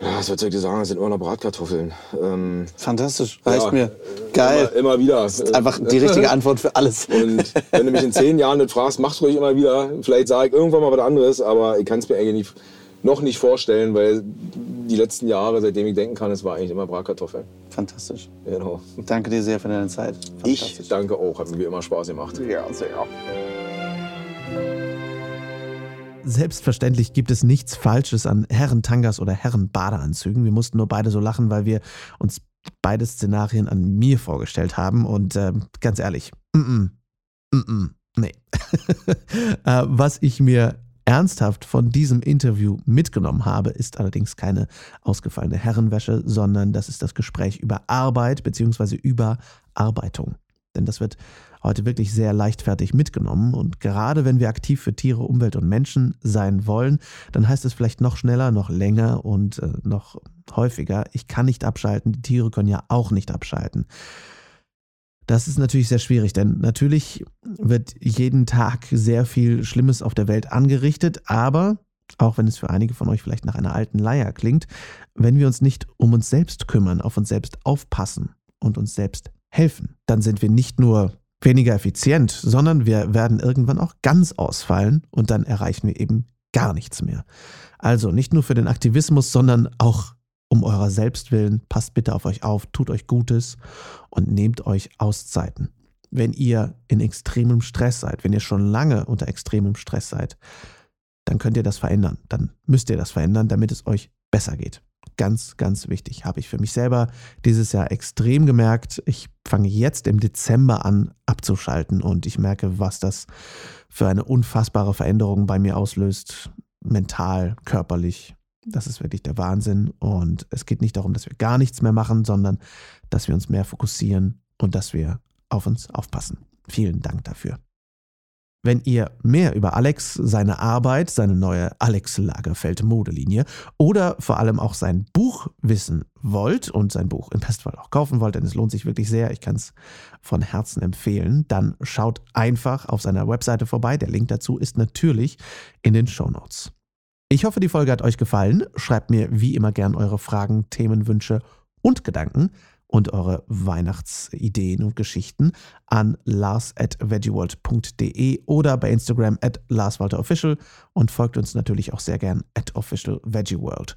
Ja, was soll ich dir sagen? Das sind immer noch Bratkartoffeln. Ähm, Fantastisch, reicht ja, mir. Geil. Immer, immer wieder. Einfach die richtige Antwort für alles. Und wenn du mich in zehn Jahren nicht fragst, mach's ruhig immer wieder. Vielleicht sage ich irgendwann mal was anderes, aber ich kann es mir eigentlich nicht, noch nicht vorstellen, weil die letzten Jahre, seitdem ich denken kann, es war eigentlich immer Bratkartoffeln. Fantastisch. Genau. Danke dir sehr für deine Zeit. Ich Fantastisch. danke auch, hat mir wie immer Spaß gemacht. Ja, sehr. Selbstverständlich gibt es nichts Falsches an Herrentangas oder Herrenbadeanzügen. Wir mussten nur beide so lachen, weil wir uns beide Szenarien an mir vorgestellt haben. Und ähm, ganz ehrlich, mm -mm, mm -mm, nee. äh, was ich mir ernsthaft von diesem Interview mitgenommen habe, ist allerdings keine ausgefallene Herrenwäsche, sondern das ist das Gespräch über Arbeit bzw. Überarbeitung. Denn das wird heute wirklich sehr leichtfertig mitgenommen. Und gerade wenn wir aktiv für Tiere, Umwelt und Menschen sein wollen, dann heißt es vielleicht noch schneller, noch länger und äh, noch häufiger, ich kann nicht abschalten, die Tiere können ja auch nicht abschalten. Das ist natürlich sehr schwierig, denn natürlich wird jeden Tag sehr viel Schlimmes auf der Welt angerichtet, aber auch wenn es für einige von euch vielleicht nach einer alten Leier klingt, wenn wir uns nicht um uns selbst kümmern, auf uns selbst aufpassen und uns selbst helfen, dann sind wir nicht nur weniger effizient, sondern wir werden irgendwann auch ganz ausfallen und dann erreichen wir eben gar nichts mehr. Also nicht nur für den Aktivismus, sondern auch um eurer selbst willen, passt bitte auf euch auf, tut euch Gutes und nehmt euch Auszeiten. Wenn ihr in extremem Stress seid, wenn ihr schon lange unter extremem Stress seid, dann könnt ihr das verändern. Dann müsst ihr das verändern, damit es euch besser geht. Ganz, ganz wichtig. Habe ich für mich selber dieses Jahr extrem gemerkt. Ich fange jetzt im Dezember an abzuschalten und ich merke, was das für eine unfassbare Veränderung bei mir auslöst. Mental, körperlich, das ist wirklich der Wahnsinn. Und es geht nicht darum, dass wir gar nichts mehr machen, sondern dass wir uns mehr fokussieren und dass wir auf uns aufpassen. Vielen Dank dafür. Wenn ihr mehr über Alex, seine Arbeit, seine neue Alex Lagerfeld Modelinie oder vor allem auch sein Buch wissen wollt und sein Buch im Bestfall auch kaufen wollt, denn es lohnt sich wirklich sehr, ich kann es von Herzen empfehlen, dann schaut einfach auf seiner Webseite vorbei. Der Link dazu ist natürlich in den Show Notes. Ich hoffe, die Folge hat euch gefallen. Schreibt mir wie immer gern eure Fragen, Themenwünsche und Gedanken und eure Weihnachtsideen und Geschichten an lars at veggieworld.de oder bei Instagram at larswalterofficial und folgt uns natürlich auch sehr gern at officialveggieworld.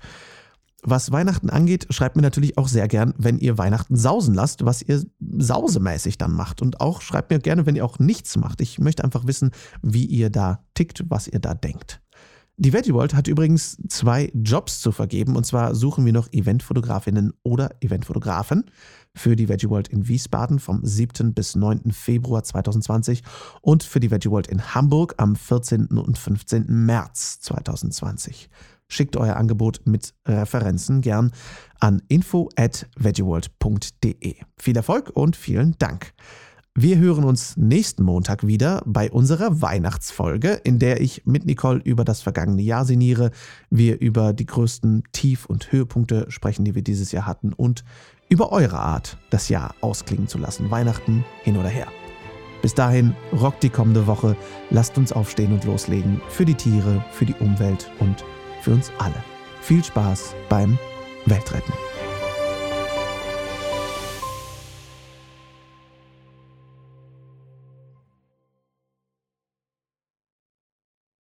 Was Weihnachten angeht, schreibt mir natürlich auch sehr gern, wenn ihr Weihnachten sausen lasst, was ihr sausemäßig dann macht. Und auch schreibt mir gerne, wenn ihr auch nichts macht. Ich möchte einfach wissen, wie ihr da tickt, was ihr da denkt. Die Veggie World hat übrigens zwei Jobs zu vergeben. Und zwar suchen wir noch Eventfotografinnen oder Eventfotografen für die Veggie World in Wiesbaden vom 7. bis 9. Februar 2020 und für die Veggie World in Hamburg am 14. und 15. März 2020. Schickt euer Angebot mit Referenzen gern an info at veggieworld.de. Viel Erfolg und vielen Dank. Wir hören uns nächsten Montag wieder bei unserer Weihnachtsfolge, in der ich mit Nicole über das vergangene Jahr sinniere, wir über die größten Tief- und Höhepunkte sprechen, die wir dieses Jahr hatten und über eure Art, das Jahr ausklingen zu lassen, Weihnachten hin oder her. Bis dahin, rockt die kommende Woche, lasst uns aufstehen und loslegen für die Tiere, für die Umwelt und für uns alle. Viel Spaß beim Weltretten.